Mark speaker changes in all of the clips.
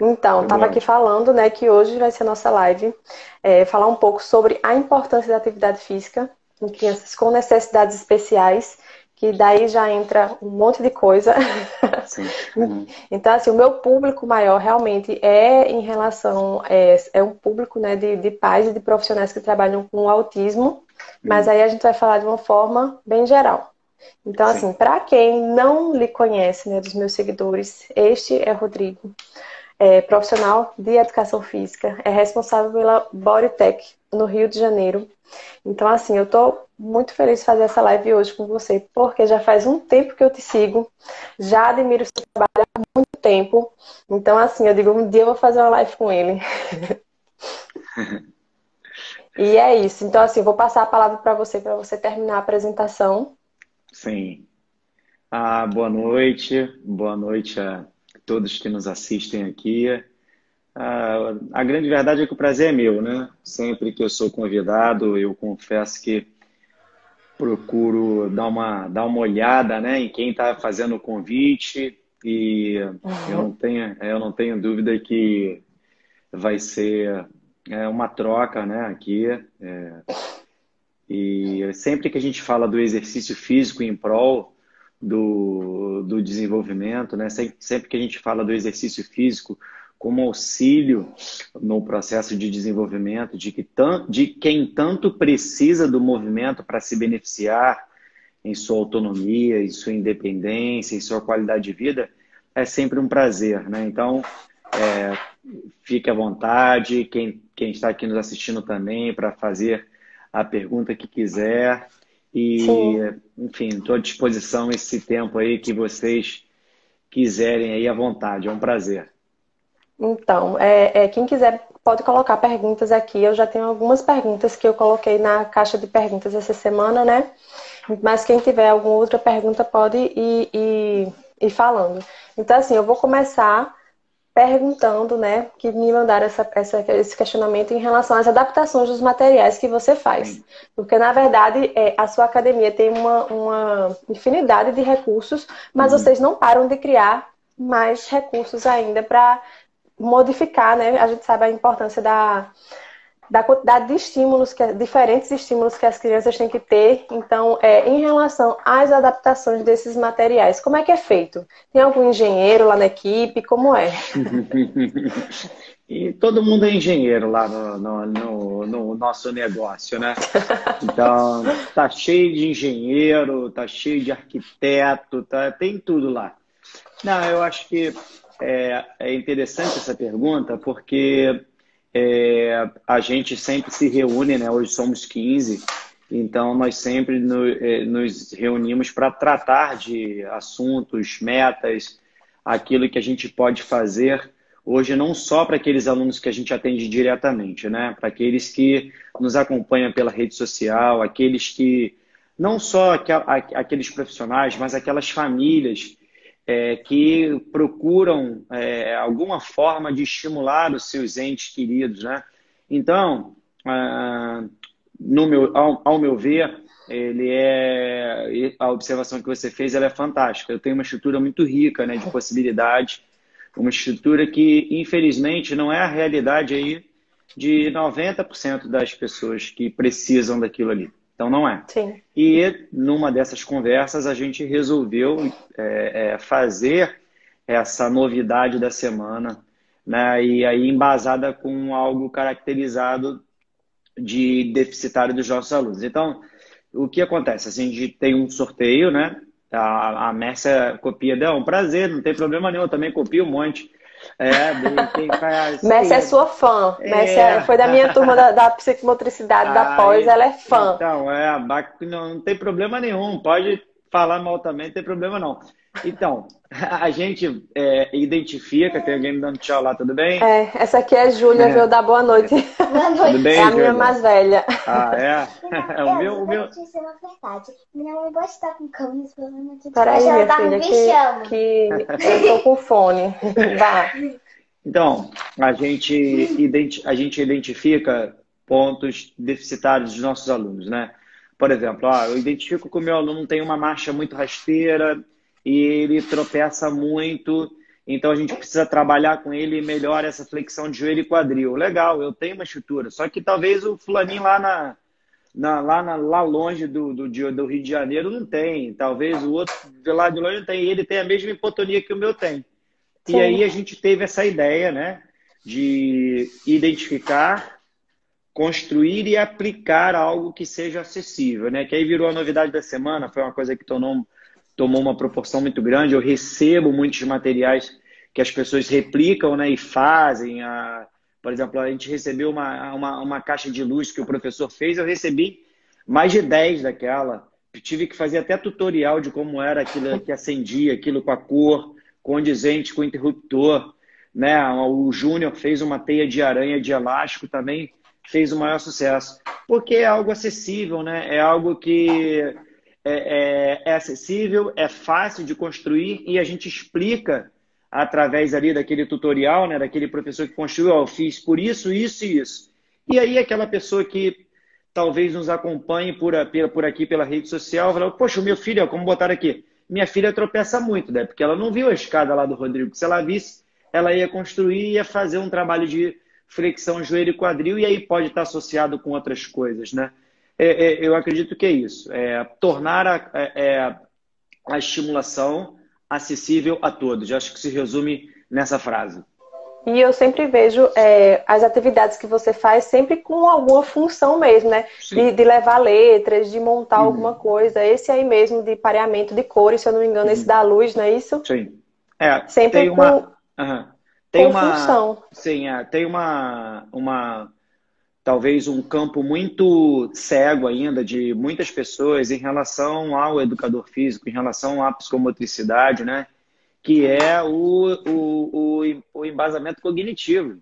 Speaker 1: Então, estava aqui falando, né, que hoje vai ser a nossa live, é, falar um pouco sobre a importância da atividade física em crianças com necessidades especiais, que daí já entra um monte de coisa. Então, assim, o meu público maior realmente é em relação, é, é um público, né, de, de pais e de profissionais que trabalham com autismo, mas uhum. aí a gente vai falar de uma forma bem geral. Então, Sim. assim, para quem não lhe conhece, né, dos meus seguidores, este é Rodrigo é profissional de educação física, é responsável pela Bodytech no Rio de Janeiro. Então, assim, eu tô muito feliz de fazer essa live hoje com você, porque já faz um tempo que eu te sigo, já admiro o seu trabalho há muito tempo. Então, assim, eu digo, um dia eu vou fazer uma live com ele. e é isso. Então, assim, vou passar a palavra para você, para você terminar a apresentação.
Speaker 2: Sim. Ah, boa noite. Boa noite a todos que nos assistem aqui. Ah, a grande verdade é que o prazer é meu, né? Sempre que eu sou convidado, eu confesso que procuro dar uma, dar uma olhada né, em quem está fazendo o convite e uhum. eu, não tenho, eu não tenho dúvida que vai ser é, uma troca né, aqui. É, e sempre que a gente fala do exercício físico em prol do, do desenvolvimento, né? Sempre que a gente fala do exercício físico como auxílio no processo de desenvolvimento, de, que de quem tanto precisa do movimento para se beneficiar em sua autonomia, em sua independência, em sua qualidade de vida, é sempre um prazer, né? Então, é, fique à vontade, quem, quem está aqui nos assistindo também, para fazer a pergunta que quiser. E, Sim. enfim, estou à disposição esse tempo aí que vocês quiserem aí à vontade. É um prazer.
Speaker 1: Então, é, é, quem quiser pode colocar perguntas aqui. Eu já tenho algumas perguntas que eu coloquei na caixa de perguntas essa semana, né? Mas quem tiver alguma outra pergunta pode ir, ir, ir falando. Então, assim, eu vou começar perguntando, né, que me mandaram essa, essa, esse questionamento em relação às adaptações dos materiais que você faz. Porque, na verdade, é, a sua academia tem uma, uma infinidade de recursos, mas uhum. vocês não param de criar mais recursos ainda para modificar, né? A gente sabe a importância da, da quantidade de estímulos, que, diferentes estímulos que as crianças têm que ter. Então, é, em relação às adaptações desses materiais, como é que é feito? Tem algum engenheiro lá na equipe? Como é?
Speaker 2: e todo mundo é engenheiro lá no, no, no, no, nosso negócio, né? Então, tá cheio de engenheiro, tá cheio de arquiteto, tá, tem tudo lá. Não, eu acho que é, é interessante essa pergunta, porque é, a gente sempre se reúne, né? Hoje somos 15, então nós sempre no, é, nos reunimos para tratar de assuntos, metas, aquilo que a gente pode fazer hoje não só para aqueles alunos que a gente atende diretamente, né? Para aqueles que nos acompanham pela rede social, aqueles que não só aqueles profissionais, mas aquelas famílias é, que procuram é, alguma forma de estimular os seus entes queridos, né? Então, ah, no meu, ao, ao, meu ver, ele é a observação que você fez, ela é fantástica. Eu tenho uma estrutura muito rica, né, de possibilidades, uma estrutura que infelizmente não é a realidade aí de 90% das pessoas que precisam daquilo ali. Então não é. Sim. E numa dessas conversas a gente resolveu é, é, fazer essa novidade da semana, né? E aí embasada com algo caracterizado de deficitário dos nossos alunos. Então, o que acontece? Assim, a gente tem um sorteio, né? A, a Mércia copia, é um prazer, não tem problema nenhum, eu também copio um monte.
Speaker 1: É, quem faz. Messi é sua fã. É. Messi é, foi da minha turma da, da psicomotricidade, da pós, ela é fã.
Speaker 2: Então, é, não, não tem problema nenhum. Pode falar mal também, não tem problema não. Então, a gente é, identifica, tem alguém me dando tchau lá, tudo bem?
Speaker 1: É, essa aqui é Júlia, é. veio dar boa noite. Boa noite. Tudo bem, é a minha mais velha.
Speaker 2: Ah, é? é o meu, o meu...
Speaker 1: Minha mãe gosta de estar com câmeras, Peraí, minha tá filha, que, que eu tô com fone. Vá.
Speaker 2: Então, a gente, identi a gente identifica pontos deficitários dos nossos alunos, né? Por exemplo, ó, eu identifico que o meu aluno tem uma marcha muito rasteira, e ele tropeça muito então a gente precisa trabalhar com ele melhor essa flexão de joelho e quadril. Legal, eu tenho uma estrutura, só que talvez o fulaninho lá na, na, lá, na, lá longe do, do, do, Rio de Janeiro não tem, talvez o outro de lá de longe não tem, ele tem a mesma hipotonia que o meu tem. Sim. E aí a gente teve essa ideia, né, de identificar, construir e aplicar algo que seja acessível, né, que aí virou a novidade da semana, foi uma coisa que tornou, tomou uma proporção muito grande, eu recebo muitos materiais que as pessoas replicam, né, e fazem a por exemplo, a gente recebeu uma, uma, uma caixa de luz que o professor fez, eu recebi mais de 10 daquela. tive que fazer até tutorial de como era aquilo que acendia, aquilo com a cor, condizente com o interruptor. Né? O Júnior fez uma teia de aranha de elástico também, fez o maior sucesso. Porque é algo acessível, né? é algo que é, é, é acessível, é fácil de construir e a gente explica através ali daquele tutorial, né, daquele professor que construiu, ó, eu fiz por isso, isso e isso. E aí aquela pessoa que talvez nos acompanhe por, por aqui pela rede social, fala, poxa, meu filho, como botaram aqui, minha filha tropeça muito, né? Porque ela não viu a escada lá do Rodrigo. Se ela visse, ela ia construir, ia fazer um trabalho de flexão joelho e quadril, e aí pode estar associado com outras coisas, né? É, é, eu acredito que é isso. É, tornar a, é, é a estimulação acessível a todos. Eu acho que se resume nessa frase.
Speaker 1: E eu sempre vejo é, as atividades que você faz sempre com alguma função mesmo, né? De, de, levar letras, de montar uhum. alguma coisa. Esse aí mesmo de pareamento de cores, se eu não me engano, uhum. esse da luz, não é isso?
Speaker 2: Sim. É,
Speaker 1: sempre tem
Speaker 2: com, uma, uhum. tem
Speaker 1: com
Speaker 2: uma
Speaker 1: função.
Speaker 2: Sim, é, tem uma, uma talvez um campo muito cego ainda de muitas pessoas em relação ao educador físico, em relação à psicomotricidade, né? Que é o, o, o, o embasamento cognitivo.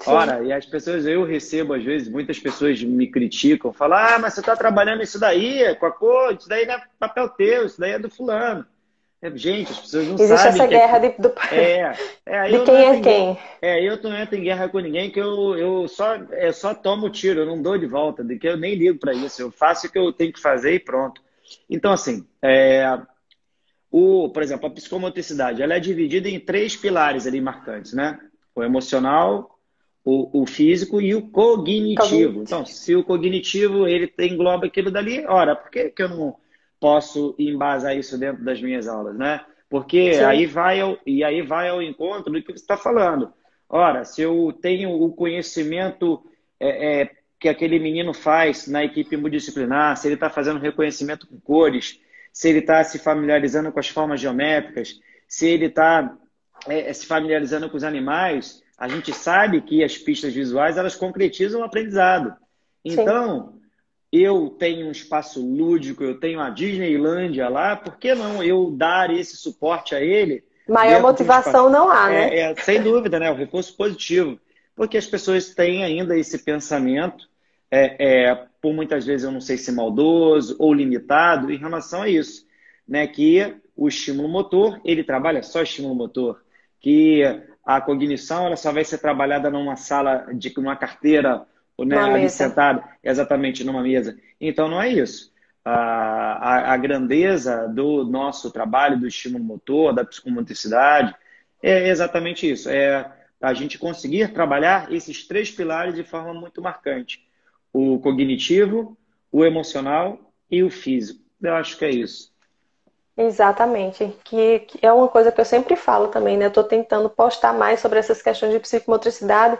Speaker 2: Sim. Ora, e as pessoas, eu recebo às vezes, muitas pessoas me criticam, falam, ah, mas você está trabalhando isso daí, com a cor, isso daí não é papel teu, isso daí é do fulano. É, gente, as pessoas não
Speaker 1: Existe
Speaker 2: sabem.
Speaker 1: Existe essa guerra de, do...
Speaker 2: é, é,
Speaker 1: de quem é quem.
Speaker 2: É, eu não entro em guerra com ninguém, que eu, eu só, é, só tomo tiro, eu não dou de volta, de que eu nem ligo para isso. Eu faço o que eu tenho que fazer e pronto. Então, assim, é, o, por exemplo, a psicomotricidade, ela é dividida em três pilares ali marcantes, né? O emocional, o, o físico e o cognitivo. cognitivo. Então, se o cognitivo, ele engloba aquilo dali, ora, por que, que eu não posso embasar isso dentro das minhas aulas, né? Porque Sim. aí vai ao, e aí vai ao encontro do que você está falando. Ora, se eu tenho o conhecimento é, é, que aquele menino faz na equipe multidisciplinar, se ele está fazendo reconhecimento com cores, se ele está se familiarizando com as formas geométricas, se ele está é, se familiarizando com os animais, a gente sabe que as pistas visuais elas concretizam o aprendizado. Então, Sim eu tenho um espaço lúdico, eu tenho a Disneylândia lá, por que não eu dar esse suporte a ele?
Speaker 1: Maior motivação não há, né?
Speaker 2: É, é, sem dúvida, né? O reforço positivo. Porque as pessoas têm ainda esse pensamento, é, é, por muitas vezes eu não sei se maldoso ou limitado, em relação a isso. Né? Que o estímulo motor, ele trabalha só estímulo motor. Que a cognição ela só vai ser trabalhada numa sala, de uma carteira né, ali sentado exatamente numa mesa. Então não é isso. A, a, a, grandeza do nosso trabalho, do estímulo motor, da psicomotricidade, é exatamente isso. É a gente conseguir trabalhar esses três pilares de forma muito marcante: o cognitivo, o emocional e o físico. Eu acho que é isso.
Speaker 1: Exatamente, que, que é uma coisa que eu sempre falo também, né? Eu estou tentando postar mais sobre essas questões de psicomotricidade,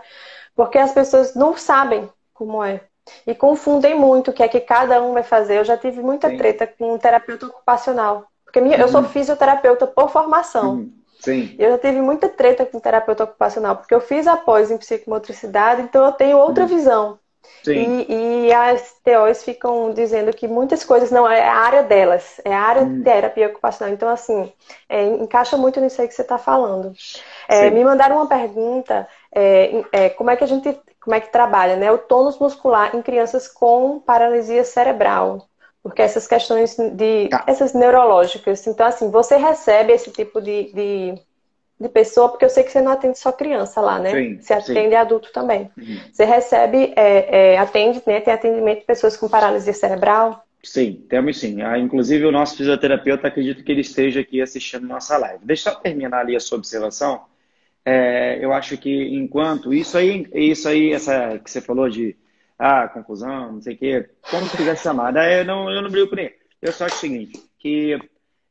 Speaker 1: porque as pessoas não sabem como é. E confundem muito o que é que cada um vai fazer. Eu já tive muita Sim. treta com um terapeuta ocupacional. Porque uhum. eu sou uhum. fisioterapeuta por formação.
Speaker 2: Uhum. Sim.
Speaker 1: Eu já tive muita treta com terapeuta ocupacional, porque eu fiz após em psicomotricidade, então eu tenho outra uhum. visão. Sim. E, e, as TOs ficam dizendo que muitas coisas não é a área delas, é a área de uhum. terapia ocupacional. Então, assim, é, encaixa muito nisso aí que você está falando. É, me mandaram uma pergunta é, é, como é que a gente, como é que trabalha, né? O tônus muscular em crianças com paralisia cerebral. Porque essas questões de. Tá. essas neurológicas. Então, assim, você recebe esse tipo de, de, de, pessoa, porque eu sei que você não atende só criança lá, né? Sim, você atende sim. adulto também. Uhum. Você recebe, é, é, atende, né? Tem atendimento de pessoas com paralisia cerebral.
Speaker 2: Sim, temos sim. Ah, inclusive, o nosso fisioterapeuta, acredito que ele esteja aqui assistindo nossa live. Deixa eu terminar ali a sua observação. É, eu acho que enquanto isso aí, isso aí, essa que você falou de ah, conclusão, não sei o quê, como quiser chamar, eu não, eu não brigo por aí. Eu só acho o seguinte, que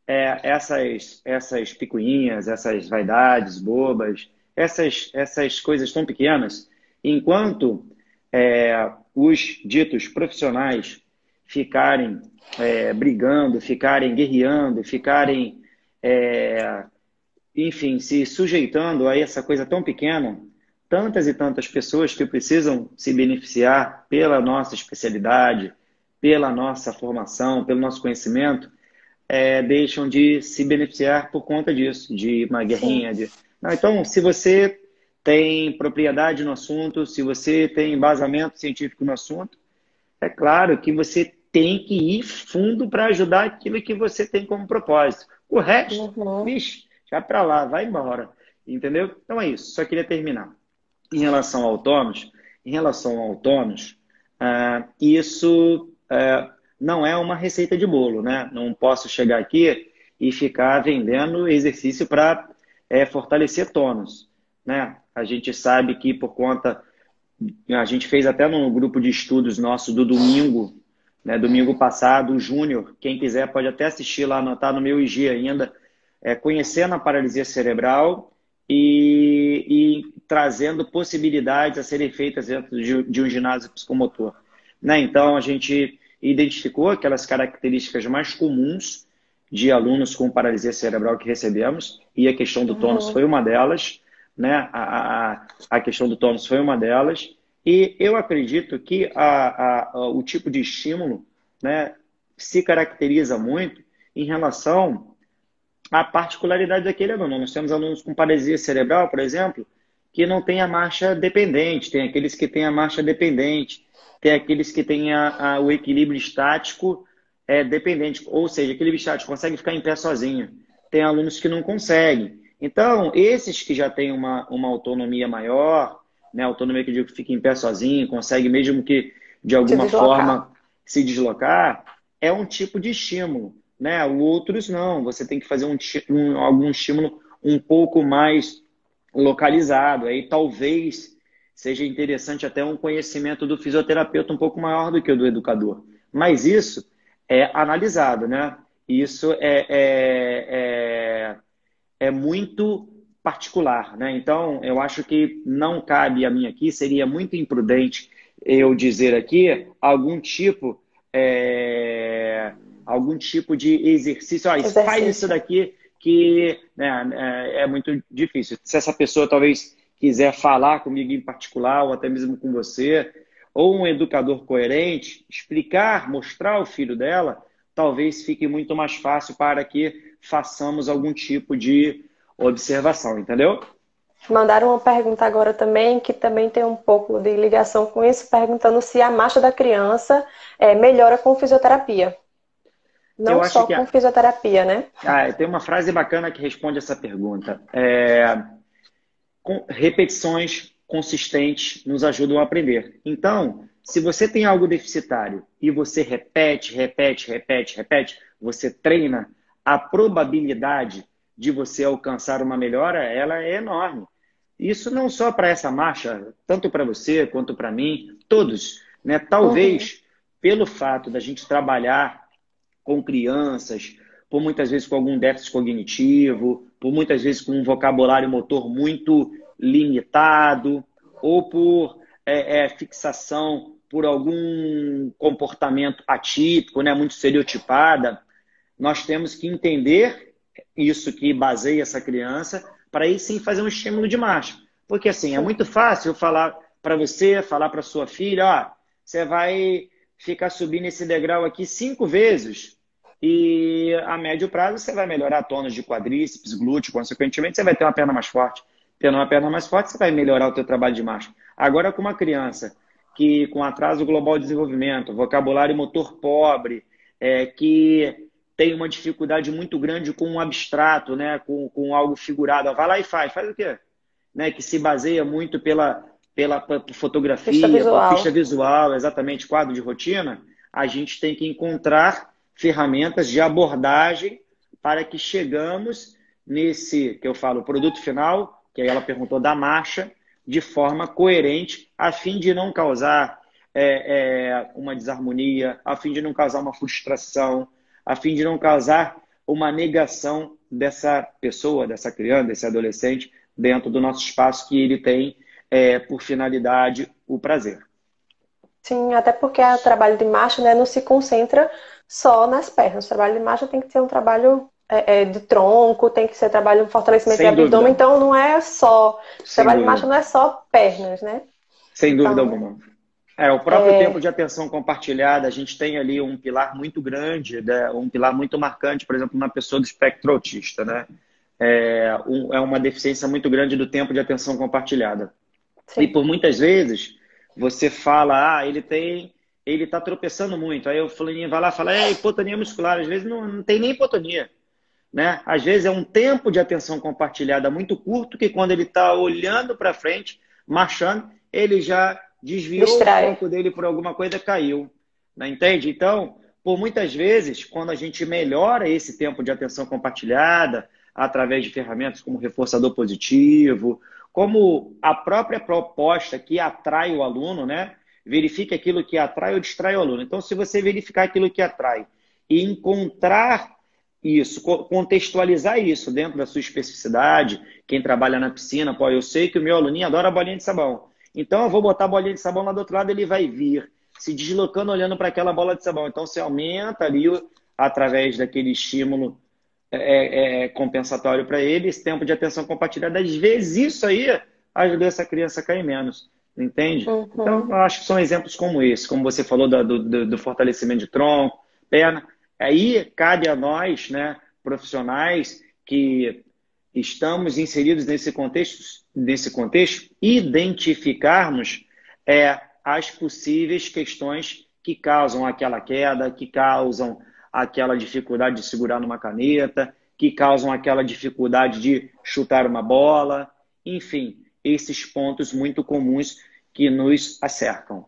Speaker 2: é, essas, essas picuinhas, essas vaidades bobas, essas, essas coisas tão pequenas, enquanto é, os ditos profissionais ficarem é, brigando, ficarem guerreando, ficarem, é, enfim, se sujeitando a essa coisa tão pequena, tantas e tantas pessoas que precisam se beneficiar pela nossa especialidade, pela nossa formação, pelo nosso conhecimento, é, deixam de se beneficiar por conta disso, de uma guerrinha. De... Não, então, se você tem propriedade no assunto, se você tem embasamento científico no assunto, é claro que você tem que ir fundo para ajudar aquilo que você tem como propósito. O resto, uhum. bicho, já para lá, vai embora. Entendeu? Então é isso. Só queria terminar. Em relação ao autônomos, em relação ao autônomos, uh, isso uh, não é uma receita de bolo, né? Não posso chegar aqui e ficar vendendo exercício para é, fortalecer tônus, né? A gente sabe que por conta a gente fez até no grupo de estudos nosso do domingo, né, domingo passado, o Júnior, quem quiser pode até assistir lá, está no meu IG ainda, é, conhecendo a paralisia cerebral e, e, trazendo possibilidades a serem feitas dentro de, de um ginásio psicomotor. Né? Então, a gente identificou aquelas características mais comuns de alunos com paralisia cerebral que recebemos, e a questão do tônus uhum. foi uma delas, né? A, a, a questão do tônus foi uma delas, e eu acredito que a, a, o tipo de estímulo né, se caracteriza muito em relação à particularidade daquele aluno. Nós temos alunos com paralisia cerebral, por exemplo, que não tem a marcha dependente, tem aqueles que têm a marcha dependente, tem aqueles que têm a, a, o equilíbrio estático é, dependente, ou seja, equilíbrio estático consegue ficar em pé sozinho. Tem alunos que não conseguem. Então, esses que já têm uma, uma autonomia maior, né, autonomia que eu digo que fica em pé sozinho, consegue mesmo que de alguma se forma se deslocar, é um tipo de estímulo. Né? Outros não, você tem que fazer um, um, algum estímulo um pouco mais localizado. Aí talvez seja interessante até um conhecimento do fisioterapeuta um pouco maior do que o do educador. Mas isso é analisado, né? Isso é, é, é, é muito particular, né? Então, eu acho que não cabe a mim aqui, seria muito imprudente eu dizer aqui algum tipo é, algum tipo de exercício. Ó, exercício. faz isso daqui que né, é, é muito difícil. Se essa pessoa talvez quiser falar comigo em particular, ou até mesmo com você, ou um educador coerente, explicar, mostrar ao filho dela, talvez fique muito mais fácil para que façamos algum tipo de observação, entendeu?
Speaker 1: Mandaram uma pergunta agora também, que também tem um pouco de ligação com isso, perguntando se a marcha da criança é, melhora com fisioterapia. Não só com a... fisioterapia, né?
Speaker 2: Ah, tem uma frase bacana que responde essa pergunta. É repetições consistentes nos ajudam a aprender. Então, se você tem algo deficitário e você repete, repete, repete, repete, você treina, a probabilidade de você alcançar uma melhora, ela é enorme. Isso não só para essa marcha, tanto para você quanto para mim, todos. Né? Talvez, uhum. pelo fato da gente trabalhar com crianças, por muitas vezes com algum déficit cognitivo, por muitas vezes com um vocabulário motor muito limitado, ou por é, é, fixação por algum comportamento atípico, né, muito estereotipada, nós temos que entender isso que baseia essa criança para aí sim fazer um estímulo de marcha. Porque assim, é muito fácil falar para você, falar para sua filha, ó, você vai ficar subindo esse degrau aqui cinco vezes e a médio prazo você vai melhorar tônus de quadríceps, glúteo, consequentemente você vai ter uma perna mais forte. Tendo uma perna mais forte, você vai melhorar o teu trabalho de marcha. Agora, com uma criança que com atraso global de desenvolvimento, vocabulário motor pobre, é, que tem uma dificuldade muito grande com um abstrato, né, com, com algo figurado, vai lá e faz. Faz o quê? Né, que se baseia muito pela, pela fotografia, pista visual. pista visual, exatamente, quadro de rotina a gente tem que encontrar ferramentas de abordagem para que chegamos nesse, que eu falo, produto final, que aí ela perguntou da marcha, de forma coerente, a fim de não causar é, é, uma desarmonia, a fim de não causar uma frustração, a fim de não causar uma negação dessa pessoa, dessa criança, desse adolescente, dentro do nosso espaço que ele tem é, por finalidade o prazer.
Speaker 1: Sim, até porque o trabalho de marcha né, não se concentra só nas pernas. O trabalho de marcha tem que ser um trabalho é, é, de tronco, tem que ser trabalho de fortalecimento Sem de dúvida. abdômen, então não é só. O trabalho dúvida. de marcha não é só pernas, né?
Speaker 2: Sem dúvida então, alguma. É, o próprio é... tempo de atenção compartilhada, a gente tem ali um pilar muito grande, né? um pilar muito marcante, por exemplo, na pessoa do espectro autista, né? É, um, é uma deficiência muito grande do tempo de atenção compartilhada. Sim. E por muitas vezes você fala, ah, ele tem, ele está tropeçando muito. Aí o fulaninho vai lá e fala, é hipotonia muscular. Às vezes não, não tem nem hipotonia. Né? Às vezes é um tempo de atenção compartilhada muito curto que quando ele está olhando para frente, marchando, ele já desviou Distrai. o foco dele por alguma coisa, caiu. Né? Entende? Então, por muitas vezes, quando a gente melhora esse tempo de atenção compartilhada, através de ferramentas como reforçador positivo, como a própria proposta que atrai o aluno, né? Verifique aquilo que atrai ou distrai o aluno. Então, se você verificar aquilo que atrai e encontrar isso, contextualizar isso dentro da sua especificidade, quem trabalha na piscina, pô, eu sei que o meu aluninho adora bolinha de sabão. Então, eu vou botar a bolinha de sabão lá do outro lado, ele vai vir se deslocando, olhando para aquela bola de sabão. Então, você aumenta ali, através daquele estímulo é, é, é, compensatório para ele, esse tempo de atenção compartilhada. Às vezes isso aí ajuda essa criança a cair menos, entende? Uhum. Então, eu acho que são exemplos como esse, como você falou do, do, do fortalecimento de tronco, perna. Aí cabe a nós, né, profissionais que estamos inseridos nesse contexto, nesse contexto identificarmos é, as possíveis questões que causam aquela queda, que causam aquela dificuldade de segurar numa caneta, que causam aquela dificuldade de chutar uma bola, enfim, esses pontos muito comuns que nos acercam.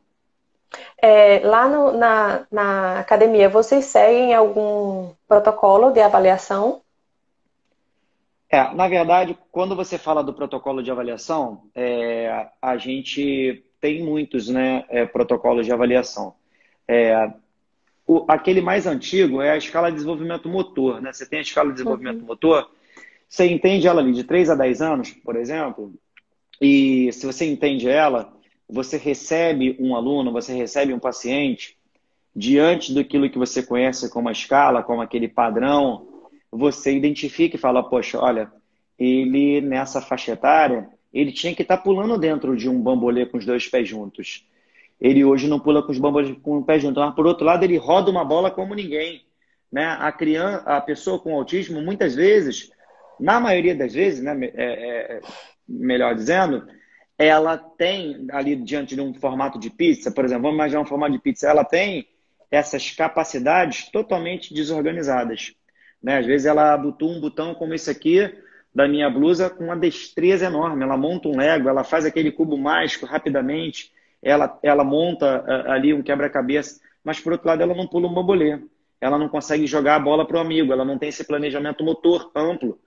Speaker 1: É, lá no, na, na academia, vocês seguem algum protocolo de avaliação?
Speaker 2: É, na verdade, quando você fala do protocolo de avaliação, é, a gente tem muitos né, é, protocolos de avaliação. É, o, aquele mais antigo é a escala de desenvolvimento motor, né? Você tem a escala de desenvolvimento uhum. motor, você entende ela ali de 3 a 10 anos, por exemplo, e se você entende ela, você recebe um aluno, você recebe um paciente, diante daquilo que você conhece como a escala, como aquele padrão, você identifica e fala, poxa, olha, ele nessa faixa etária, ele tinha que estar tá pulando dentro de um bambolê com os dois pés juntos ele hoje não pula com os bambas com o pé junto. Mas, por outro lado, ele roda uma bola como ninguém. Né? A criança, a pessoa com autismo, muitas vezes, na maioria das vezes, né, é, é, melhor dizendo, ela tem ali diante de um formato de pizza, por exemplo, vamos imaginar um formato de pizza, ela tem essas capacidades totalmente desorganizadas. Né? Às vezes ela botou um botão como esse aqui da minha blusa com uma destreza enorme. Ela monta um Lego, ela faz aquele cubo mágico rapidamente ela, ela monta uh, ali um quebra-cabeça, mas por outro lado ela não pula um bambolê. Ela não consegue jogar a bola para o amigo, ela não tem esse planejamento motor amplo.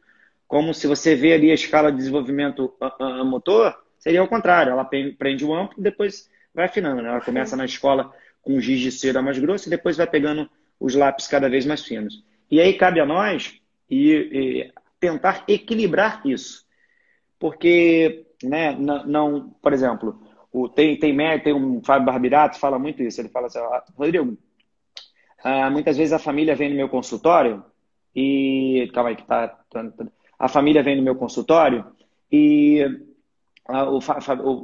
Speaker 2: Como se você vê ali a escala de desenvolvimento uh, uh, motor, seria o contrário. Ela prende o amplo e depois vai afinando. Né? Ela começa na escola com um giz de cera mais grosso e depois vai pegando os lápis cada vez mais finos. E aí cabe a nós e, e tentar equilibrar isso. Porque, né, não, não, por exemplo, o, tem, tem, tem um Fábio Barbirato fala muito isso. Ele fala assim, Rodrigo, ah, muitas vezes a família vem no meu consultório e. Calma aí, que tá. tá, tá a família vem no meu consultório e ah, o,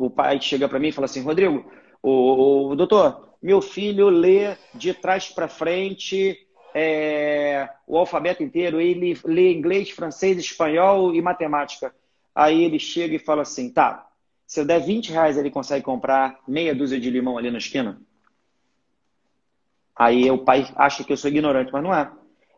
Speaker 2: o, pai chega para mim e fala assim: Rodrigo, o, o, doutor, meu filho lê de trás para frente é, o alfabeto inteiro, ele lê inglês, francês, espanhol e matemática. Aí ele chega e fala assim: tá, se eu der 20 reais, ele consegue comprar meia dúzia de limão ali na esquina? Aí o pai acha que eu sou ignorante, mas não é.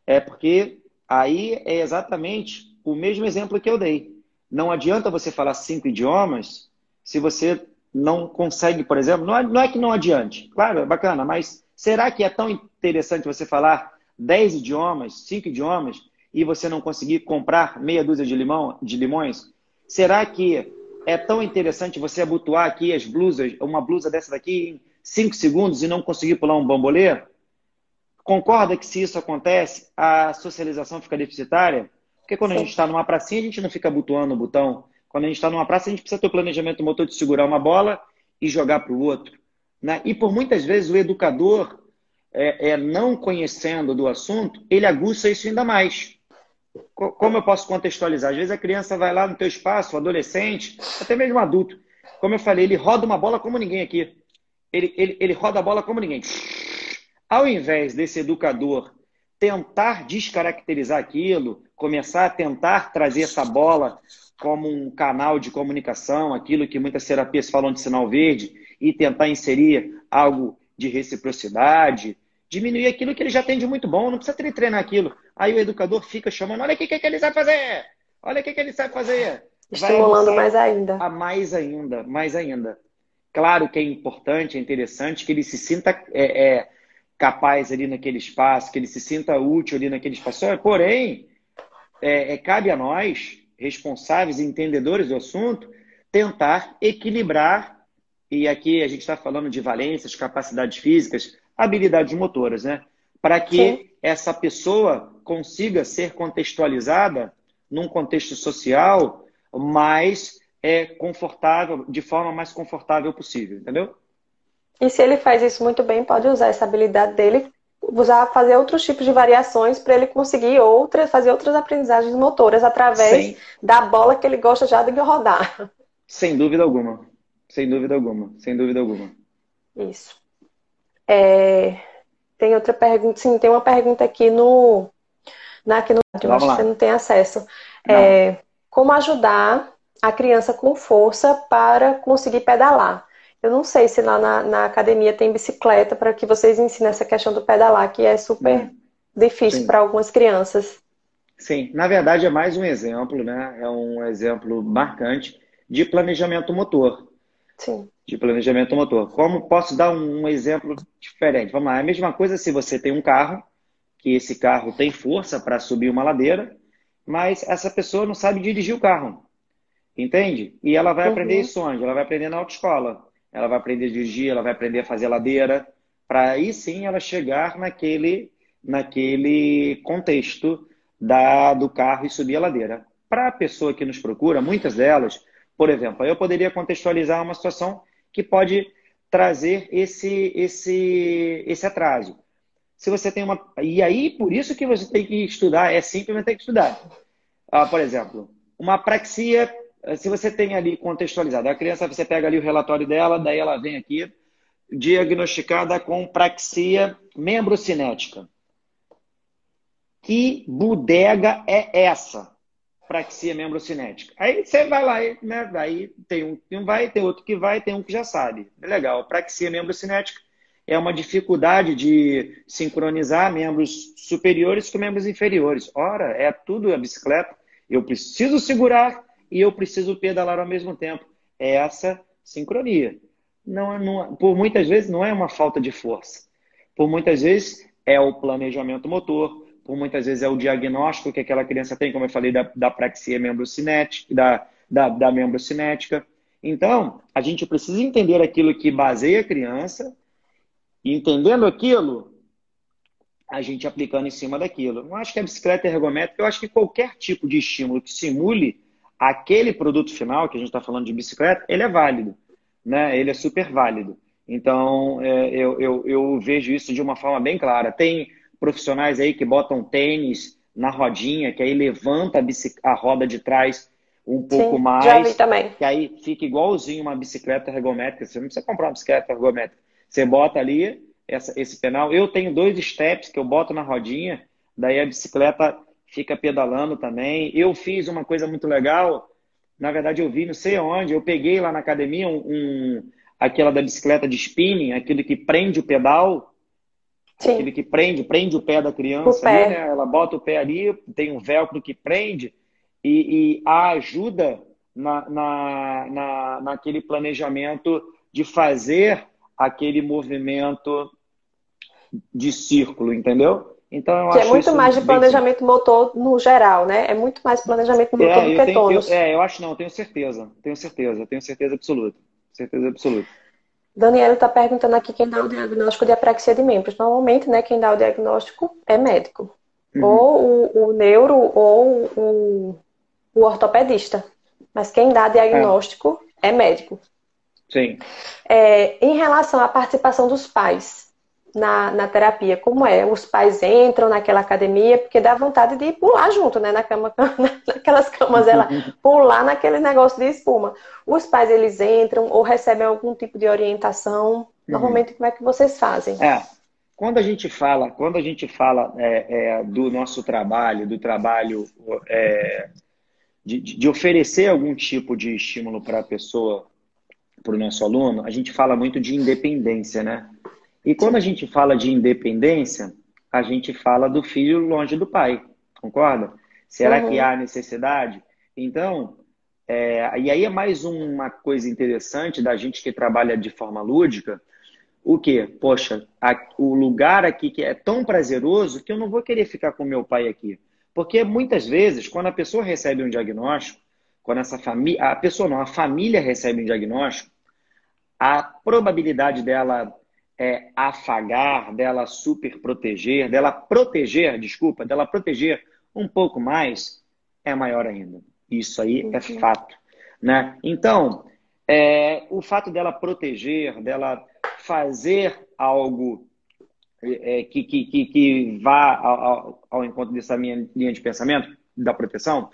Speaker 2: É porque aí é exatamente o mesmo exemplo que eu dei. Não adianta você falar cinco idiomas se você não consegue, por exemplo, não é, não é que não adiante. Claro, é bacana, mas Será que é tão interessante você falar 10 idiomas, 5 idiomas, e você não conseguir comprar meia dúzia de, limão, de limões? Será que é tão interessante você abotoar aqui as blusas, uma blusa dessa daqui em 5 segundos e não conseguir pular um bambolê? Concorda que se isso acontece, a socialização fica deficitária? Porque quando Sim. a gente está numa pracinha, a gente não fica abotoando o botão. Quando a gente está numa praça, a gente precisa ter o planejamento motor de segurar uma bola e jogar para o outro. Né? E por muitas vezes o educador, é, é, não conhecendo do assunto, ele aguça isso ainda mais. Como eu posso contextualizar? Às vezes a criança vai lá no teu espaço, o adolescente, até mesmo adulto. Como eu falei, ele roda uma bola como ninguém aqui. Ele, ele, ele roda a bola como ninguém. Ao invés desse educador tentar descaracterizar aquilo, começar a tentar trazer essa bola como um canal de comunicação, aquilo que muitas terapias falam de sinal verde, e tentar inserir algo de reciprocidade, diminuir aquilo que ele já tem de muito bom, não precisa treinar aquilo. Aí o educador fica chamando, olha o que, que ele sabe fazer, olha o que, que ele sabe fazer.
Speaker 1: Estimulando mais ainda.
Speaker 2: A mais ainda, mais ainda. Claro que é importante, é interessante que ele se sinta é, é, capaz ali naquele espaço, que ele se sinta útil ali naquele espaço. Porém, é, é, cabe a nós, responsáveis e entendedores do assunto, tentar equilibrar, e aqui a gente está falando de valências, capacidades físicas, habilidades motoras, né? Para que Sim. Essa pessoa consiga ser contextualizada num contexto social mais é, confortável, de forma mais confortável possível, entendeu?
Speaker 1: E se ele faz isso muito bem, pode usar essa habilidade dele, usar, fazer outros tipos de variações para ele conseguir outras, fazer outras aprendizagens motoras através Sem... da bola que ele gosta já de rodar.
Speaker 2: Sem dúvida alguma. Sem dúvida alguma. Sem dúvida alguma.
Speaker 1: Isso. É... Tem outra pergunta. Sim, tem uma pergunta aqui no. Na, aqui no eu acho que você não tem acesso. É... Como ajudar a criança com força para conseguir pedalar? Eu não sei se lá na, na academia tem bicicleta para que vocês ensinem essa questão do pedalar, que é super hum. difícil para algumas crianças.
Speaker 2: Sim, na verdade é mais um exemplo, né? É um exemplo marcante de planejamento motor.
Speaker 1: Sim.
Speaker 2: De planejamento motor. Como posso dar um, um exemplo diferente? Vamos lá, é a mesma coisa se você tem um carro, que esse carro tem força para subir uma ladeira, mas essa pessoa não sabe dirigir o carro. Entende? E ela vai uhum. aprender isso onde? Ela vai aprender na autoescola ela vai aprender a dirigir, ela vai aprender a fazer ladeira, para aí sim ela chegar naquele, naquele contexto da, do carro e subir a ladeira. Para a pessoa que nos procura, muitas delas, por exemplo, eu poderia contextualizar uma situação que pode trazer esse, esse, esse atraso. Se você tem uma. E aí, por isso que você tem que estudar, é simplesmente tem que estudar. Ah, por exemplo, uma apraxia eh, se você tem ali contextualizado, a criança, você pega ali o relatório dela, daí ela vem aqui, diagnosticada com praxia membrocinética. Que bodega é essa? Praxia membrocinética. Aí você vai lá, né? Aí tem um que não vai, tem outro que vai, tem um que já sabe. Legal. Praxia membrocinética é uma dificuldade de sincronizar membros superiores com membros inferiores. Ora, é tudo a bicicleta. Eu preciso segurar e eu preciso pedalar ao mesmo tempo. É essa sincronia. Não, não, por muitas vezes não é uma falta de força. Por muitas vezes é o planejamento motor, por muitas vezes é o diagnóstico que aquela criança tem, como eu falei, da, da praxia membrocinética, da, da, da membrocinética. Então, a gente precisa entender aquilo que baseia a criança, e entendendo aquilo, a gente aplicando em cima daquilo. Não acho que a bicicleta é ergométrica, eu acho que qualquer tipo de estímulo que simule aquele produto final, que a gente está falando de bicicleta, ele é válido, né? Ele é super válido. Então, é, eu, eu, eu, vejo isso de uma forma bem clara. Tem profissionais aí que botam tênis na rodinha, que aí levanta a, a roda de trás um pouco Sim, mais. Já
Speaker 1: vi também.
Speaker 2: Que aí fica igualzinho uma bicicleta ergométrica. Você não precisa comprar uma bicicleta ergométrica. Você bota ali essa, esse penal. Eu tenho dois steps que eu boto na rodinha, daí a bicicleta fica pedalando também. Eu fiz uma coisa muito legal, na verdade eu vi, não sei onde, eu peguei lá na academia um, um aquela da bicicleta de spinning, aquele que prende o pedal, Sim. aquele que prende, prende o pé da criança, pé. Ali, né? ela bota o pé ali, tem um velcro que prende e, e a ajuda na, na, na, naquele planejamento de fazer aquele movimento de círculo, entendeu?
Speaker 1: Então, eu que é muito mais de planejamento bem... motor no geral, né? É muito mais planejamento motor é, do que tenho.
Speaker 2: Eu, é, eu acho não, tenho certeza. Tenho certeza, tenho certeza absoluta. Certeza absoluta.
Speaker 1: Daniela está perguntando aqui quem dá o diagnóstico de apraxia de membros. Normalmente, né, quem dá o diagnóstico é médico. Uhum. Ou o, o, neuro ou o, o, ortopedista. Mas quem dá diagnóstico é, é médico.
Speaker 2: Sim.
Speaker 1: É, em relação à participação dos pais, na, na terapia, como é? Os pais entram naquela academia porque dá vontade de pular junto, né? Na cama, naquelas camas, ela pular naquele negócio de espuma. Os pais eles entram ou recebem algum tipo de orientação. Uhum. Normalmente, como é que vocês fazem?
Speaker 2: É. Quando a gente fala, quando a gente fala é, é, do nosso trabalho, do trabalho é, de, de oferecer algum tipo de estímulo para a pessoa, para o nosso aluno, a gente fala muito de independência, né? E quando a gente fala de independência, a gente fala do filho longe do pai, concorda? Será uhum. que há necessidade? Então, é, e aí é mais uma coisa interessante da gente que trabalha de forma lúdica, o que? Poxa, a, o lugar aqui que é tão prazeroso que eu não vou querer ficar com meu pai aqui. Porque muitas vezes, quando a pessoa recebe um diagnóstico, quando essa família, a pessoa não, a família recebe um diagnóstico, a probabilidade dela é, afagar, dela super proteger, dela proteger, desculpa, dela proteger um pouco mais, é maior ainda. Isso aí é uhum. fato. Né? Então, é, o fato dela proteger, dela fazer algo é, que, que, que, que, vá ao, ao encontro dessa minha linha de pensamento, da proteção,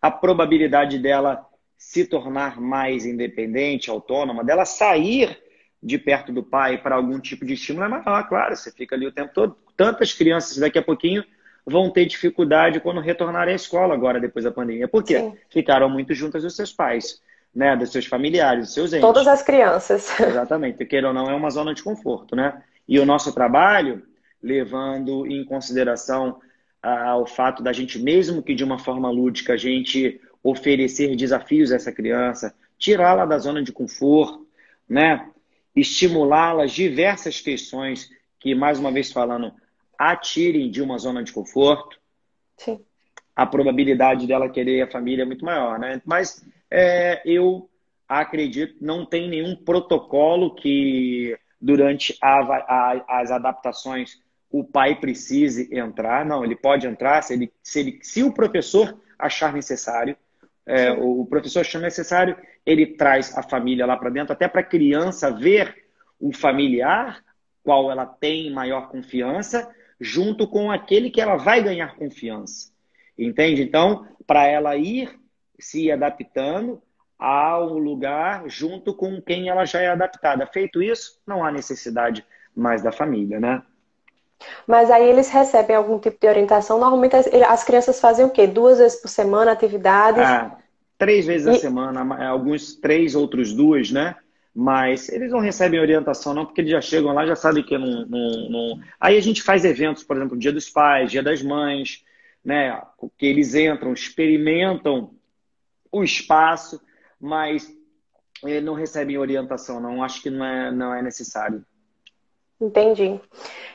Speaker 2: a probabilidade dela se tornar mais independente, autônoma, dela sair de perto do pai para algum tipo de estímulo é maior, claro. Você fica ali o tempo todo. Tantas crianças daqui a pouquinho vão ter dificuldade quando retornarem à escola agora, depois da pandemia. Por quê? Sim. Ficaram muito juntas dos seus pais, né? Dos seus familiares, dos seus entes.
Speaker 1: Todas as crianças.
Speaker 2: Exatamente. Queira ou não, é uma zona de conforto, né? E o nosso trabalho, levando em consideração ah, o fato da gente, mesmo que de uma forma lúdica, a gente oferecer desafios a essa criança, tirá-la da zona de conforto, né? Estimulá-las diversas questões que, mais uma vez falando, atirem de uma zona de conforto.
Speaker 1: Sim.
Speaker 2: A probabilidade dela querer a família é muito maior, né? Mas é, eu acredito não tem nenhum protocolo que durante a, a, as adaptações o pai precise entrar. Não, ele pode entrar se, ele, se, ele, se o professor achar necessário. É, o professor achar necessário, ele traz a família lá para dentro, até para a criança ver o familiar, qual ela tem maior confiança, junto com aquele que ela vai ganhar confiança. Entende? Então, para ela ir se adaptando ao lugar junto com quem ela já é adaptada. Feito isso, não há necessidade mais da família, né?
Speaker 1: Mas aí eles recebem algum tipo de orientação. Normalmente as, as crianças fazem o quê? Duas vezes por semana, atividades?
Speaker 2: Ah, três vezes e... a semana, alguns três, outros duas, né? Mas eles não recebem orientação, não, porque eles já chegam lá, já sabem que não, não, não. Aí a gente faz eventos, por exemplo, Dia dos Pais, Dia das Mães, né? Que eles entram, experimentam o espaço, mas eh, não recebem orientação, não. Acho que não é, não é necessário.
Speaker 1: Entendi.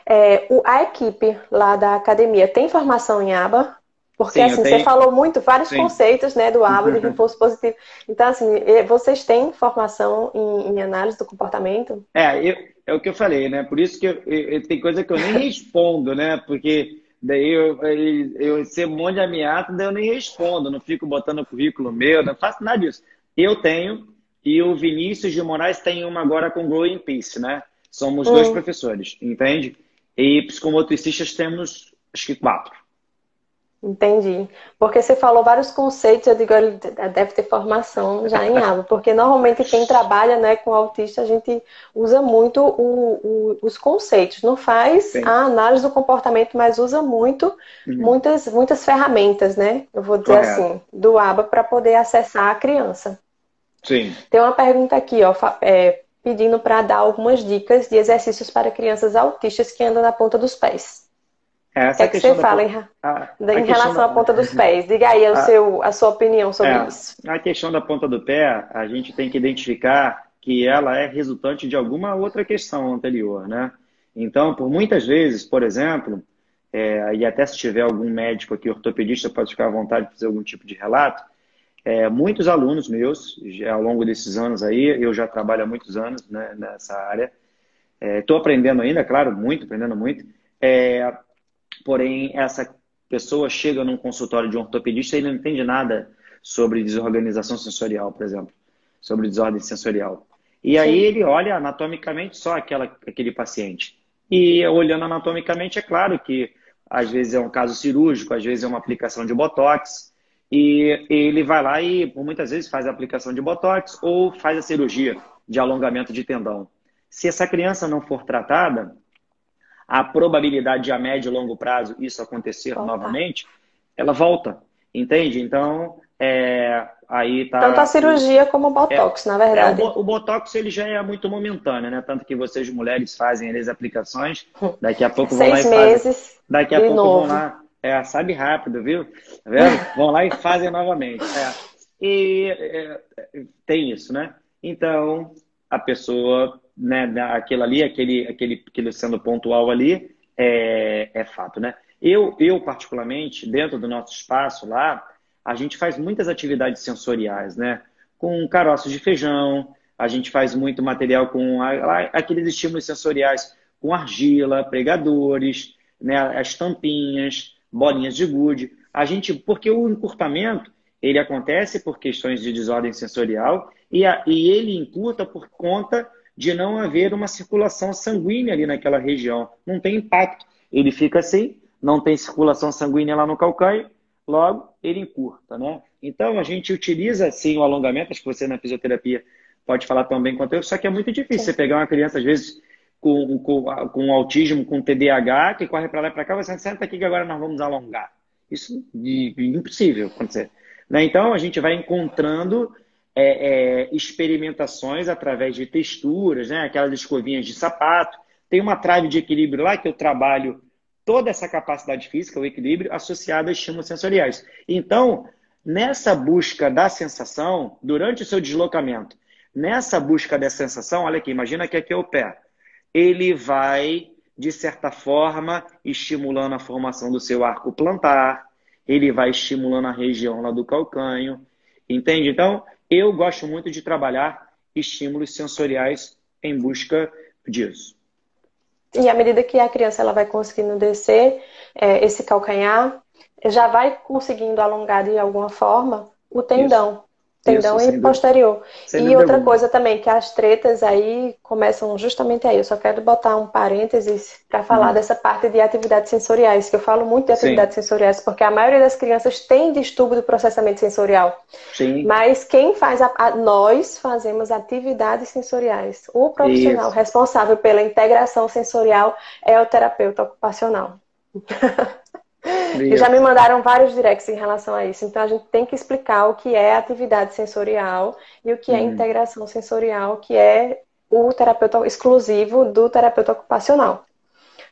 Speaker 1: É, a equipe lá da academia tem formação em aba? Porque Sim, assim, tenho... você falou muito, vários Sim. conceitos né, do aba, de reforço positivo. Então, assim, vocês têm formação em, em análise do comportamento?
Speaker 2: É, eu, é o que eu falei, né? Por isso que eu, eu, tem coisa que eu nem respondo, né? Porque daí eu, eu, eu recebo um monte de ameaça, daí eu nem respondo, não fico botando currículo meu, não faço nada disso. Eu tenho, e o Vinícius de Moraes tem uma agora com Growing Peace, né? Somos hum. dois professores, entende? E psicomotricistas temos, acho que quatro.
Speaker 1: Entendi. Porque você falou vários conceitos, eu digo, ele deve ter formação já em ABA, porque normalmente quem trabalha né, com autista, a gente usa muito o, o, os conceitos, não faz Sim. a análise do comportamento, mas usa muito, uhum. muitas, muitas ferramentas, né? Eu vou dizer Correto. assim, do ABA para poder acessar a criança.
Speaker 2: Sim.
Speaker 1: Tem uma pergunta aqui, ó, é, pedindo para dar algumas dicas de exercícios para crianças autistas que andam na ponta dos pés. Essa o que, é que você fala em, a, em relação da... à ponta dos pés? Diga aí a, seu, a sua opinião sobre é, isso.
Speaker 2: A questão da ponta do pé, a gente tem que identificar que ela é resultante de alguma outra questão anterior, né? Então, por muitas vezes, por exemplo, é, e até se tiver algum médico aqui, ortopedista, pode ficar à vontade de fazer algum tipo de relato, é, muitos alunos meus, ao longo desses anos aí, eu já trabalho há muitos anos né, nessa área, estou é, aprendendo ainda, claro, muito, aprendendo muito, é, porém, essa pessoa chega num consultório de um ortopedista e não entende nada sobre desorganização sensorial, por exemplo, sobre desordem sensorial. E aí Sim. ele olha anatomicamente só aquela, aquele paciente. E olhando anatomicamente, é claro que às vezes é um caso cirúrgico, às vezes é uma aplicação de botox, e ele vai lá e por muitas vezes faz a aplicação de botox ou faz a cirurgia de alongamento de tendão. Se essa criança não for tratada, a probabilidade de a médio e longo prazo isso acontecer novamente, ela volta, entende? Então, é, aí tá.
Speaker 1: Tanto a cirurgia como o botox,
Speaker 2: é,
Speaker 1: na verdade.
Speaker 2: É, o, o, botox ele já é muito momentâneo, né? Tanto que vocês mulheres fazem as aplicações, daqui a pouco vão lá e
Speaker 1: meses
Speaker 2: fazem. Daqui a pouco novo. vão lá. É, sabe rápido, viu? Tá vendo? vão lá e fazem novamente. É. E é, tem isso, né? Então, a pessoa, né, aquilo ali, aquele, aquele, aquele sendo pontual ali, é, é fato, né? Eu, eu, particularmente, dentro do nosso espaço lá, a gente faz muitas atividades sensoriais, né? Com caroços de feijão, a gente faz muito material com aqueles estímulos sensoriais com argila, pregadores, né, as tampinhas, bolinhas de gude. A gente, porque o encurtamento ele acontece por questões de desordem sensorial e, a, e ele encurta por conta de não haver uma circulação sanguínea ali naquela região. Não tem impacto. Ele fica assim, não tem circulação sanguínea lá no calcanho, logo ele encurta, né? Então a gente utiliza sim o alongamento, acho que você na fisioterapia pode falar tão bem quanto eu, só que é muito difícil sim. você pegar uma criança, às vezes, com, com, com autismo, com TDAH, que corre para lá e para cá, você senta aqui que agora nós vamos alongar. Isso é impossível acontecer. Né? Então a gente vai encontrando é, é, experimentações através de texturas, né? aquelas escovinhas de sapato. Tem uma trave de equilíbrio lá que eu trabalho toda essa capacidade física, o equilíbrio, associada a estímulos sensoriais. Então, nessa busca da sensação, durante o seu deslocamento, nessa busca da sensação, olha aqui, imagina que aqui é o pé. Ele vai, de certa forma, estimulando a formação do seu arco plantar, ele vai estimulando a região lá do calcanho, entende? Então, eu gosto muito de trabalhar estímulos sensoriais em busca disso.
Speaker 1: E à medida que a criança ela vai conseguindo descer é, esse calcanhar, já vai conseguindo alongar de alguma forma o tendão. Isso. Tendão Isso, e posterior. E outra coisa também, que as tretas aí começam justamente aí. Eu só quero botar um parênteses para falar uhum. dessa parte de atividades sensoriais, que eu falo muito de atividades Sim. sensoriais, porque a maioria das crianças tem distúrbio do processamento sensorial. Sim. Mas quem faz, a, a, nós fazemos atividades sensoriais. O profissional Isso. responsável pela integração sensorial é o terapeuta ocupacional. E já me mandaram vários directs em relação a isso. Então a gente tem que explicar o que é atividade sensorial e o que é hum. integração sensorial, que é o terapeuta exclusivo do terapeuta ocupacional.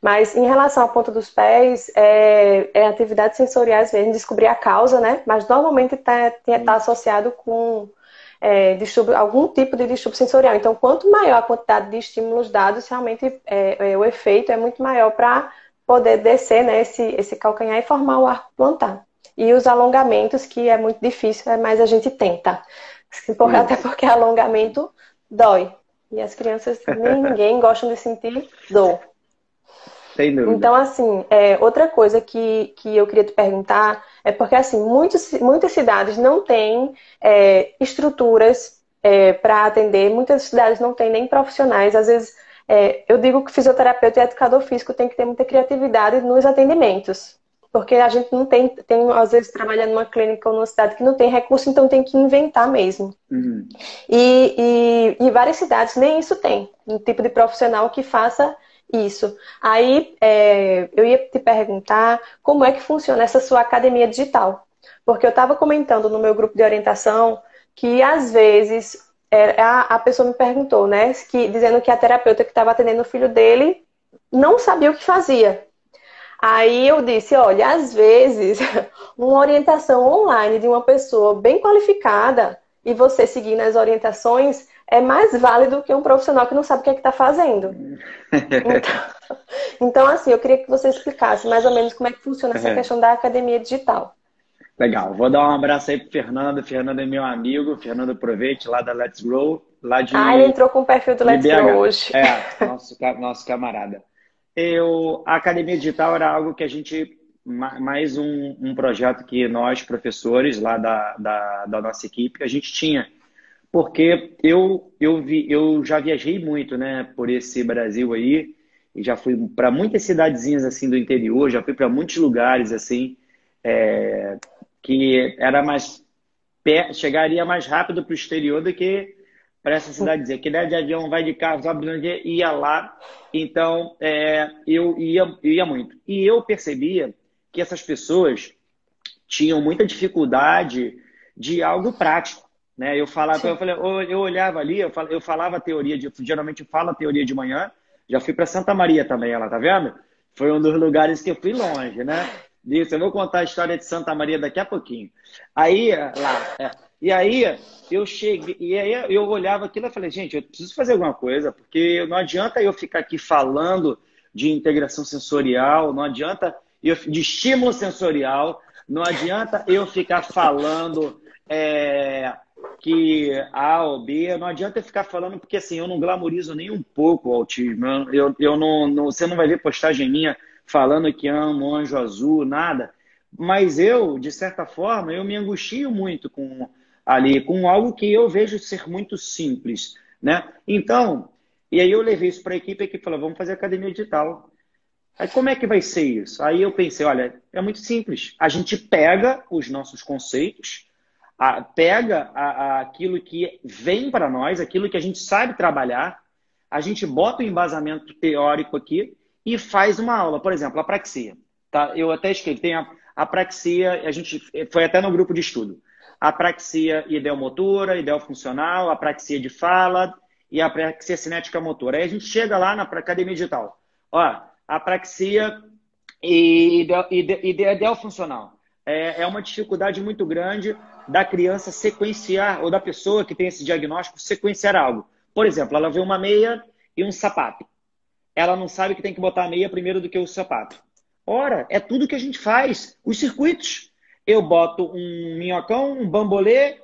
Speaker 1: Mas em relação à ponta dos pés, é, é atividades sensoriais mesmo, descobrir a causa, né? Mas normalmente está tá associado com é, distúrbio, algum tipo de distúrbio sensorial. Então, quanto maior a quantidade de estímulos dados, realmente é, é o efeito é muito maior para poder descer né, esse, esse calcanhar e formar o arco plantar. E os alongamentos, que é muito difícil, mas a gente tenta. Até porque alongamento dói. E as crianças, ninguém gosta de sentir dor.
Speaker 2: Sem dúvida.
Speaker 1: Então, assim, é, outra coisa que, que eu queria te perguntar é porque, assim, muitos, muitas cidades não têm é, estruturas é, para atender, muitas cidades não têm nem profissionais, às vezes é, eu digo que fisioterapeuta e educador físico tem que ter muita criatividade nos atendimentos. Porque a gente não tem, tem às vezes, trabalha numa clínica ou numa cidade que não tem recurso, então tem que inventar mesmo. Uhum. E, e, e, várias cidades nem isso tem, um tipo de profissional que faça isso. Aí é, eu ia te perguntar como é que funciona essa sua academia digital. Porque eu estava comentando no meu grupo de orientação que às vezes é, a, a pessoa me perguntou, né? Que, dizendo que a terapeuta que estava atendendo o filho dele não sabia o que fazia. Aí eu disse, olha, às vezes uma orientação online de uma pessoa bem qualificada e você seguindo as orientações é mais válido que um profissional que não sabe o que é está fazendo. Então, então, assim, eu queria que você explicasse mais ou menos como é que funciona essa é. questão da academia digital.
Speaker 2: Legal, vou dar um abraço aí pro Fernando. Fernando é meu amigo, Fernando Provete, lá da Let's Grow, lá de.
Speaker 1: Ah, ele entrou com o perfil do Let's Grow hoje.
Speaker 2: É, nosso, nosso camarada. Eu, a academia digital era algo que a gente mais um, um projeto que nós, professores lá da, da, da, nossa equipe, a gente tinha. Porque eu, eu, vi, eu já viajei muito né, por esse Brasil aí, e já fui para muitas cidadezinhas assim do interior, já fui para muitos lugares assim, é, que era mais chegaria mais rápido para o exterior do que para essa cidadezinha. Que der de avião, vai de carro, sobe de ia lá. Então, é, eu, ia, eu ia muito. E eu percebia que essas pessoas tinham muita dificuldade de algo prático. Né? Eu falava, eu, falei, eu, olhava ali, eu falava, eu falava a teoria de, geralmente eu falo a teoria de manhã, já fui para Santa Maria também, ela tá vendo? Foi um dos lugares que eu fui longe, né? Isso, eu vou contar a história de Santa Maria daqui a pouquinho. Aí, lá, é, e aí eu cheguei, e aí eu olhava aquilo e falei, gente, eu preciso fazer alguma coisa, porque não adianta eu ficar aqui falando de integração sensorial, não adianta eu, de estímulo sensorial. Não adianta eu ficar falando é, que A ou B, não adianta eu ficar falando, porque assim, eu não glamorizo nem um pouco o autismo. Eu, eu não, não, você não vai ver postagem minha falando que amo anjo azul, nada. Mas eu, de certa forma, eu me angustio muito com ali, com algo que eu vejo ser muito simples, né? Então, e aí eu levei isso para a equipe, a equipe falou, vamos fazer academia digital. Aí como é que vai ser isso? Aí eu pensei, olha, é muito simples. A gente pega os nossos conceitos, a, pega a, a, aquilo que vem para nós, aquilo que a gente sabe trabalhar, a gente bota o embasamento teórico aqui e faz uma aula. Por exemplo, a praxia. Tá? Eu até escrevi, tem a, a praxia, a gente foi até no grupo de estudo. A praxia ideomotora, ideofuncional, a praxia de fala e a praxia cinética motora. Aí a gente chega lá na academia digital. Ó, apraxia e, ideal funcional. É, é uma dificuldade muito grande da criança sequenciar, ou da pessoa que tem esse diagnóstico, sequenciar algo. Por exemplo, ela vê uma meia e um sapato. Ela não sabe que tem que botar a meia primeiro do que o sapato. Ora, é tudo que a gente faz. Os circuitos. Eu boto um minhocão, um bambolê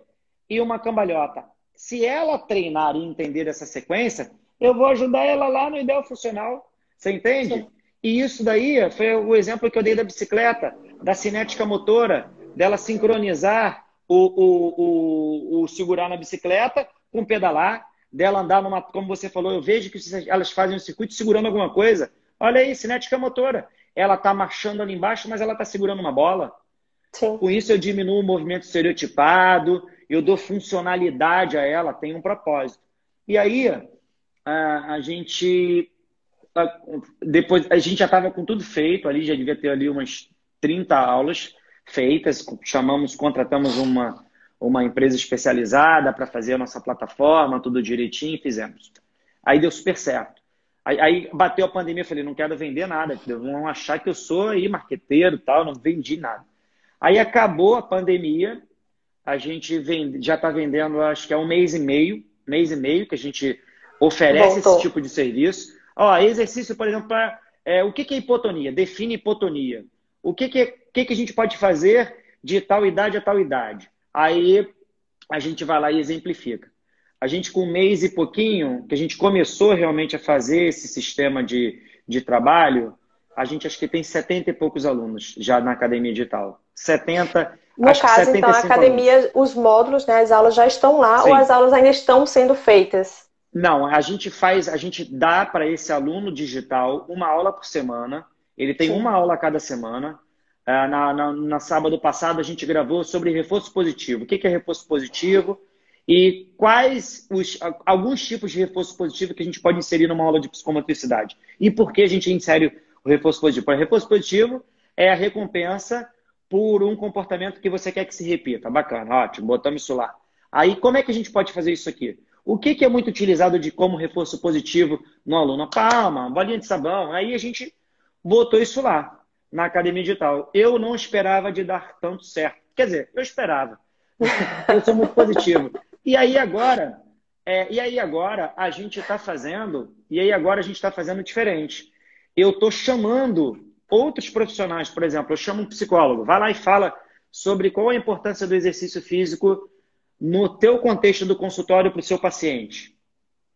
Speaker 2: e uma cambalhota. Se ela treinar e entender essa sequência, eu vou ajudar ela lá no ideal funcional. Você entende? Sim. E isso daí foi o exemplo que eu dei da bicicleta, da cinética motora, dela sincronizar o, o, o, o segurar na bicicleta com pedalar, dela andar numa. Como você falou, eu vejo que elas fazem um circuito segurando alguma coisa. Olha aí, cinética motora. Ela está marchando ali embaixo, mas ela está segurando uma bola. Sim. Com isso, eu diminuo o movimento estereotipado, eu dou funcionalidade a ela, tem um propósito. E aí, a, a gente depois a gente já estava com tudo feito ali, já devia ter ali umas 30 aulas feitas, chamamos, contratamos uma, uma empresa especializada para fazer a nossa plataforma, tudo direitinho, e fizemos. Aí deu super certo. Aí, aí bateu a pandemia, eu falei, não quero vender nada, vão achar que eu sou aí marqueteiro tal, não vendi nada. Aí acabou a pandemia, a gente vende, já está vendendo, acho que é um mês e meio, mês e meio que a gente oferece Voltou. esse tipo de serviço. Ó, exercício, por exemplo, para é, o que, que é hipotonia? Define hipotonia. O que, que, que, que a gente pode fazer de tal idade a tal idade? Aí a gente vai lá e exemplifica. A gente, com um mês e pouquinho, que a gente começou realmente a fazer esse sistema de, de trabalho, a gente acho que tem 70 e poucos alunos já na academia digital. 70.
Speaker 1: No caso, então, a academia, alunos. os módulos, né, as aulas já estão lá Sim. ou as aulas ainda estão sendo feitas?
Speaker 2: Não, a gente faz, a gente dá para esse aluno digital uma aula por semana. Ele tem Sim. uma aula a cada semana. É, na, na, na, sábado passado a gente gravou sobre reforço positivo. O que é reforço positivo e quais os, alguns tipos de reforço positivo que a gente pode inserir numa aula de psicomotricidade. E por que a gente insere o reforço positivo? O reforço positivo é a recompensa por um comportamento que você quer que se repita. Bacana, ótimo, botamos isso lá. Aí, como é que a gente pode fazer isso aqui? O que, que é muito utilizado de como reforço positivo no aluno? Palma, bolinha de sabão. Aí a gente botou isso lá na academia digital. Eu não esperava de dar tanto certo. Quer dizer, eu esperava. eu sou muito positivo. E aí agora, É, e aí agora a gente está fazendo, e aí agora a gente está fazendo diferente. Eu estou chamando outros profissionais, por exemplo, eu chamo um psicólogo, vai lá e fala sobre qual a importância do exercício físico no teu contexto do consultório para o seu paciente.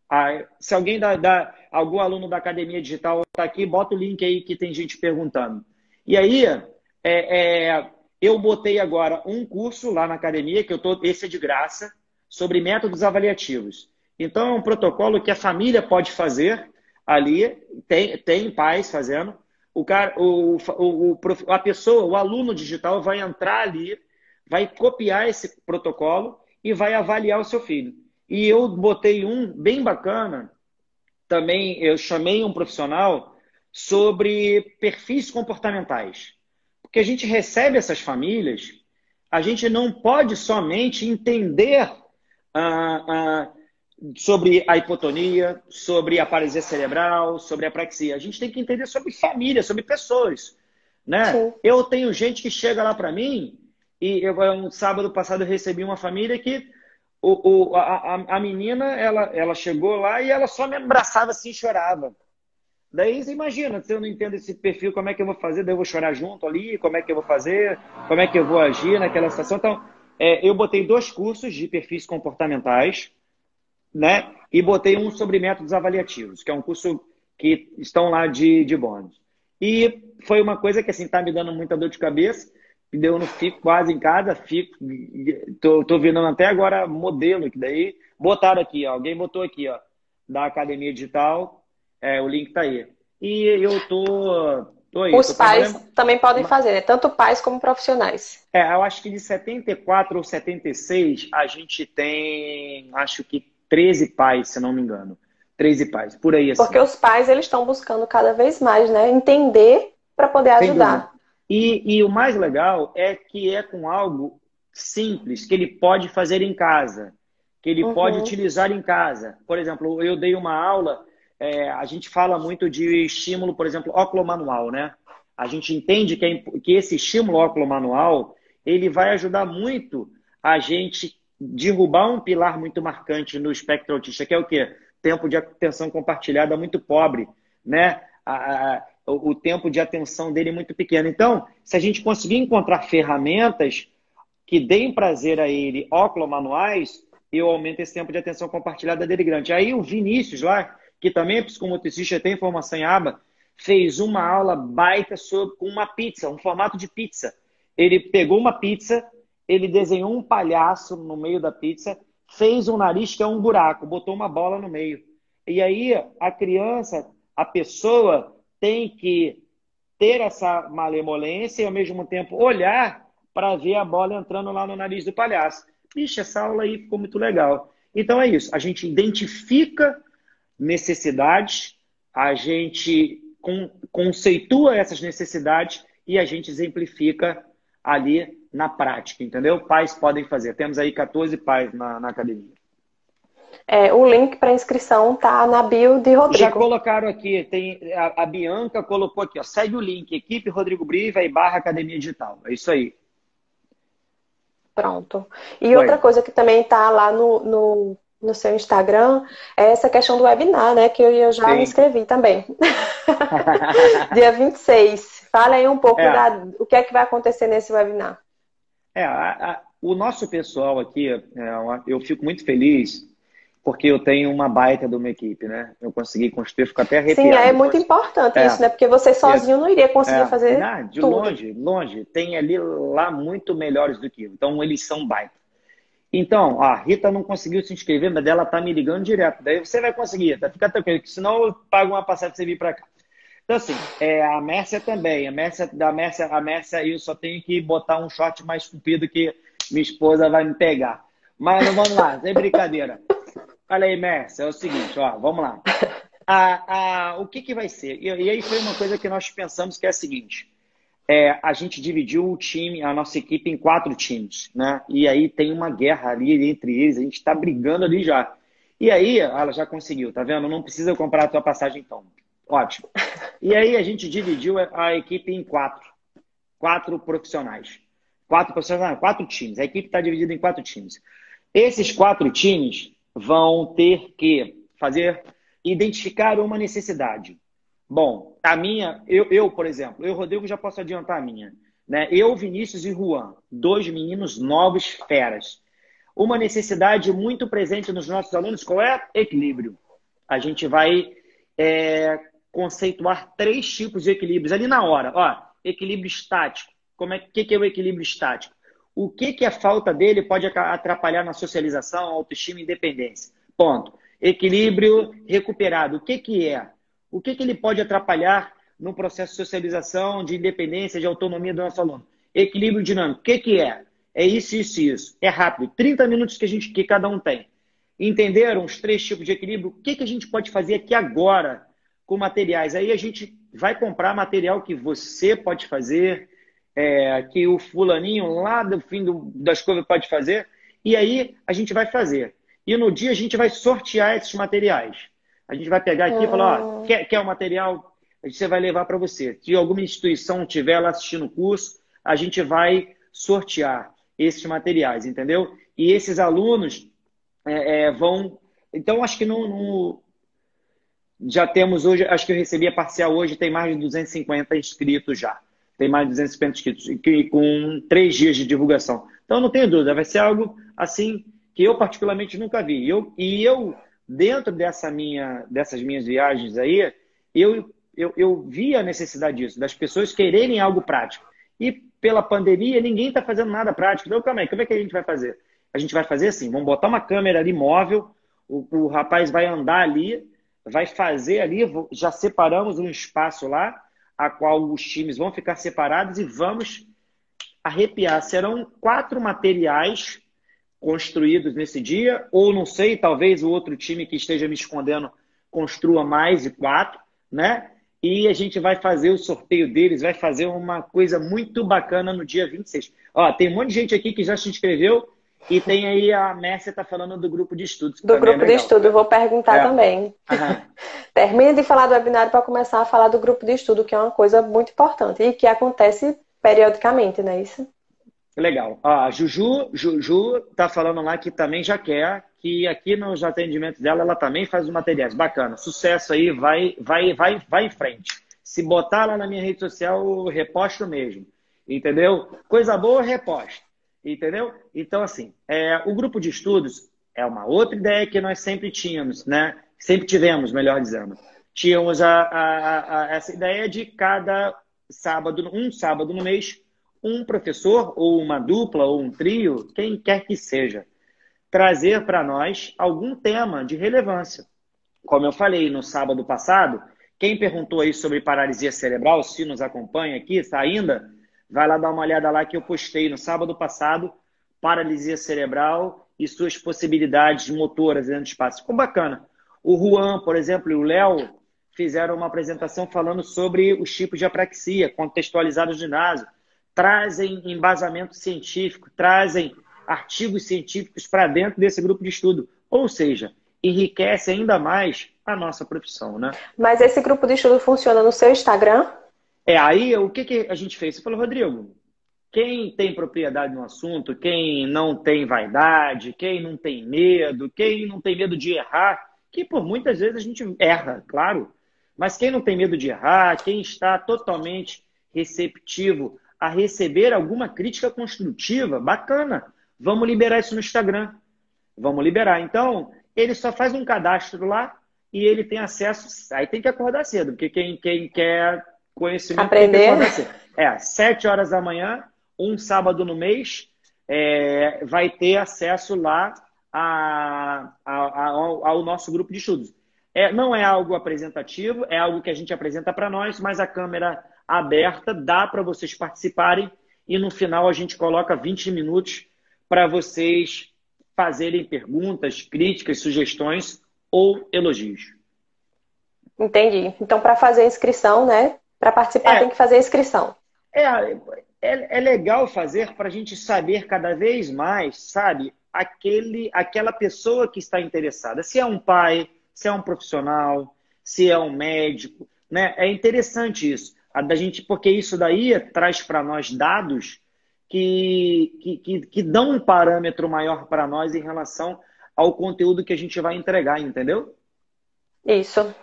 Speaker 2: Ah, se alguém da, da, algum aluno da academia digital está aqui, bota o link aí que tem gente perguntando. E aí, é, é, eu botei agora um curso lá na academia, que eu tô, esse é de graça, sobre métodos avaliativos. Então, é um protocolo que a família pode fazer ali, tem, tem pais fazendo. O cara, o, o, a pessoa, o aluno digital vai entrar ali, vai copiar esse protocolo e vai avaliar o seu filho. E eu botei um bem bacana, também eu chamei um profissional sobre perfis comportamentais. Porque a gente recebe essas famílias, a gente não pode somente entender ah, ah, sobre a hipotonia, sobre a paralisia cerebral, sobre a apraxia. A gente tem que entender sobre família, sobre pessoas. Né? Eu tenho gente que chega lá para mim e eu, um sábado passado eu recebi uma família que o, o, a, a menina ela, ela chegou lá e ela só me abraçava assim e chorava. Daí você imagina, se eu não entendo esse perfil, como é que eu vou fazer? Daí eu vou chorar junto ali, como é que eu vou fazer? Como é que eu vou agir naquela situação? Então, é, eu botei dois cursos de perfis comportamentais, né? E botei um sobre métodos avaliativos, que é um curso que estão lá de, de bônus. E foi uma coisa que, assim, tá me dando muita dor de cabeça, eu não fico quase em casa, fico, tô, tô virando até agora modelo, que daí botaram aqui, ó, alguém botou aqui, ó, da Academia Digital, é, o link tá aí. E eu tô. tô aí,
Speaker 1: Os
Speaker 2: tô
Speaker 1: pais também podem fazer, né? Tanto pais como profissionais.
Speaker 2: É, eu acho que de 74 ou 76 a gente tem, acho que 13 pais, se não me engano. 13 pais, por aí assim.
Speaker 1: Porque os pais eles estão buscando cada vez mais, né? Entender para poder ajudar.
Speaker 2: E, e o mais legal é que é com algo simples que ele pode fazer em casa, que ele uhum. pode utilizar em casa. Por exemplo, eu dei uma aula é, a gente fala muito de estímulo, por exemplo, manual, né? A gente entende que, é, que esse estímulo manual ele vai ajudar muito a gente derrubar um pilar muito marcante no espectro autista, que é o quê? Tempo de atenção compartilhada muito pobre, né? A, a, o tempo de atenção dele é muito pequeno. Então, se a gente conseguir encontrar ferramentas que deem prazer a ele, manuais, eu aumento esse tempo de atenção compartilhada dele grande. Aí o Vinícius lá, que também é psicomotricista tem formação em aba, fez uma aula baita sobre uma pizza, um formato de pizza. Ele pegou uma pizza, ele desenhou um palhaço no meio da pizza, fez um nariz que é um buraco, botou uma bola no meio. E aí a criança, a pessoa tem que ter essa malemolência e ao mesmo tempo olhar para ver a bola entrando lá no nariz do palhaço. Ixi, essa aula aí ficou muito legal. Então é isso, a gente identifica necessidades, a gente conceitua essas necessidades e a gente exemplifica ali na prática, entendeu? Pais podem fazer. Temos aí 14 pais na, na academia.
Speaker 1: É, o link para inscrição tá na bio de Rodrigo.
Speaker 2: Já colocaram aqui, tem a, a Bianca colocou aqui, ó, segue o link, equipe Rodrigo Briva e barra Academia Digital. É isso aí.
Speaker 1: Pronto. E Oi. outra coisa que também tá lá no, no no seu Instagram é essa questão do webinar, né? Que eu, já Sim. me inscrevi também. Dia 26. Fala aí um pouco é. da, o que é que vai acontecer nesse webinar.
Speaker 2: É, a, a, o nosso pessoal aqui, é, eu fico muito feliz porque eu tenho uma baita de uma equipe, né? Eu consegui construir, fico até arrepiado.
Speaker 1: Sim, é muito importante é. isso, né? Porque você sozinho não iria conseguir é. fazer não,
Speaker 2: de
Speaker 1: tudo.
Speaker 2: longe, longe. Tem ali lá muito melhores do que eu. Então, eles são baita. Então, a Rita não conseguiu se inscrever, mas ela tá me ligando direto. Daí você vai conseguir, tá? Fica tranquilo, que senão eu pago uma passagem pra você vir para cá. Então, assim, é, a Mércia também. A Mércia, da Mércia, a Mércia, eu só tenho que botar um short mais comprido que minha esposa vai me pegar. Mas vamos lá, sem brincadeira. Olha aí, Mércia, é o seguinte, ó, vamos lá. O que, que vai ser? E, e aí foi uma coisa que nós pensamos que é a seguinte é, a gente dividiu o time, a nossa equipe, em quatro times, né? E aí tem uma guerra ali entre eles, a gente está brigando ali já. E aí, ela já conseguiu, tá vendo? Não precisa comprar a tua passagem então. Ótimo. E aí a gente dividiu a equipe em quatro. Quatro profissionais. Quatro profissionais, quatro times. A equipe está dividida em quatro times. Esses quatro times, vão ter que fazer, identificar uma necessidade. Bom, a minha, eu, eu por exemplo, eu, Rodrigo, já posso adiantar a minha. Né? Eu, Vinícius e Juan, dois meninos novos, feras. Uma necessidade muito presente nos nossos alunos, qual é? Equilíbrio. A gente vai é, conceituar três tipos de equilíbrios ali na hora. Ó, equilíbrio estático. Como é que, que é o equilíbrio estático? O que, que a falta dele pode atrapalhar na socialização, autoestima e independência? Ponto. Equilíbrio recuperado. O que, que é? O que, que ele pode atrapalhar no processo de socialização, de independência, de autonomia do nosso aluno? Equilíbrio dinâmico. O que, que é? É isso, isso, isso. É rápido. 30 minutos que, a gente, que cada um tem. Entenderam os três tipos de equilíbrio? O que, que a gente pode fazer aqui agora com materiais? Aí a gente vai comprar material que você pode fazer, é, que o fulaninho lá do fim do, das coisas pode fazer, e aí a gente vai fazer. E no dia a gente vai sortear esses materiais. A gente vai pegar aqui e falar, ó, ah. quer, quer o material? Você vai levar para você. Se alguma instituição estiver lá assistindo o curso, a gente vai sortear esses materiais, entendeu? E esses alunos é, é, vão. Então, acho que no, no, já temos hoje, acho que eu recebi a parcial hoje, tem mais de 250 inscritos já tem mais de 250 inscritos, e com três dias de divulgação. Então, não tenho dúvida, vai ser algo assim que eu particularmente nunca vi. Eu, e eu, dentro dessa minha, dessas minhas viagens aí, eu, eu, eu vi a necessidade disso, das pessoas quererem algo prático. E pela pandemia, ninguém está fazendo nada prático. Então, calma aí, como é que a gente vai fazer? A gente vai fazer assim, vamos botar uma câmera ali móvel, o, o rapaz vai andar ali, vai fazer ali, já separamos um espaço lá, a qual os times vão ficar separados e vamos arrepiar. Serão quatro materiais construídos nesse dia, ou não sei, talvez o outro time que esteja me escondendo construa mais de quatro, né? E a gente vai fazer o sorteio deles, vai fazer uma coisa muito bacana no dia 26. Ó, tem um monte de gente aqui que já se inscreveu e tem aí a Mércia está falando do grupo de estudos.
Speaker 1: Do grupo é de estudo, eu vou perguntar é. também. Termina de falar do webinário para começar a falar do grupo de estudo, que é uma coisa muito importante e que acontece periodicamente, não é isso?
Speaker 2: Legal. a Juju, Juju tá falando lá que também já quer, que aqui nos atendimentos dela ela também faz os materiais. Bacana. Sucesso aí, vai, vai, vai, vai em frente. Se botar lá na minha rede social, eu reposto mesmo. Entendeu? Coisa boa, reposto. Entendeu? Então, assim, é, o grupo de estudos é uma outra ideia que nós sempre tínhamos, né? Sempre tivemos, melhor dizendo. Tínhamos a, a, a, essa ideia de cada sábado, um sábado no mês, um professor, ou uma dupla, ou um trio, quem quer que seja, trazer para nós algum tema de relevância. Como eu falei no sábado passado, quem perguntou aí sobre paralisia cerebral, se nos acompanha aqui, está ainda, Vai lá dar uma olhada lá que eu postei no sábado passado, paralisia cerebral e suas possibilidades motoras dentro do espaço. Ficou bacana. O Juan, por exemplo, e o Léo fizeram uma apresentação falando sobre os tipos de apraxia contextualizados no ginásio. Trazem embasamento científico, trazem artigos científicos para dentro desse grupo de estudo. Ou seja, enriquece ainda mais a nossa profissão, né?
Speaker 1: Mas esse grupo de estudo funciona no seu Instagram?
Speaker 2: É, aí o que, que a gente fez? Você falou, Rodrigo, quem tem propriedade no assunto, quem não tem vaidade, quem não tem medo, quem não tem medo de errar, que por muitas vezes a gente erra, claro, mas quem não tem medo de errar, quem está totalmente receptivo a receber alguma crítica construtiva, bacana, vamos liberar isso no Instagram. Vamos liberar. Então, ele só faz um cadastro lá e ele tem acesso. Aí tem que acordar cedo, porque quem, quem quer conhecimento.
Speaker 1: Aprender.
Speaker 2: É, sete horas da manhã, um sábado no mês, é, vai ter acesso lá a, a, a, ao, ao, nosso grupo de estudos. É, não é algo apresentativo, é algo que a gente apresenta para nós, mas a câmera aberta dá para vocês participarem e no final a gente coloca 20 minutos para vocês fazerem perguntas, críticas, sugestões ou elogios.
Speaker 1: Entendi. Então, para fazer a inscrição, né, para participar, é, tem que fazer a inscrição.
Speaker 2: É, é, é legal fazer para a gente saber cada vez mais, sabe, aquele, aquela pessoa que está interessada. Se é um pai, se é um profissional, se é um médico, né? É interessante isso. A da gente, porque isso daí traz para nós dados que, que, que, que, dão um parâmetro maior para nós em relação ao conteúdo que a gente vai entregar, entendeu?
Speaker 1: Isso.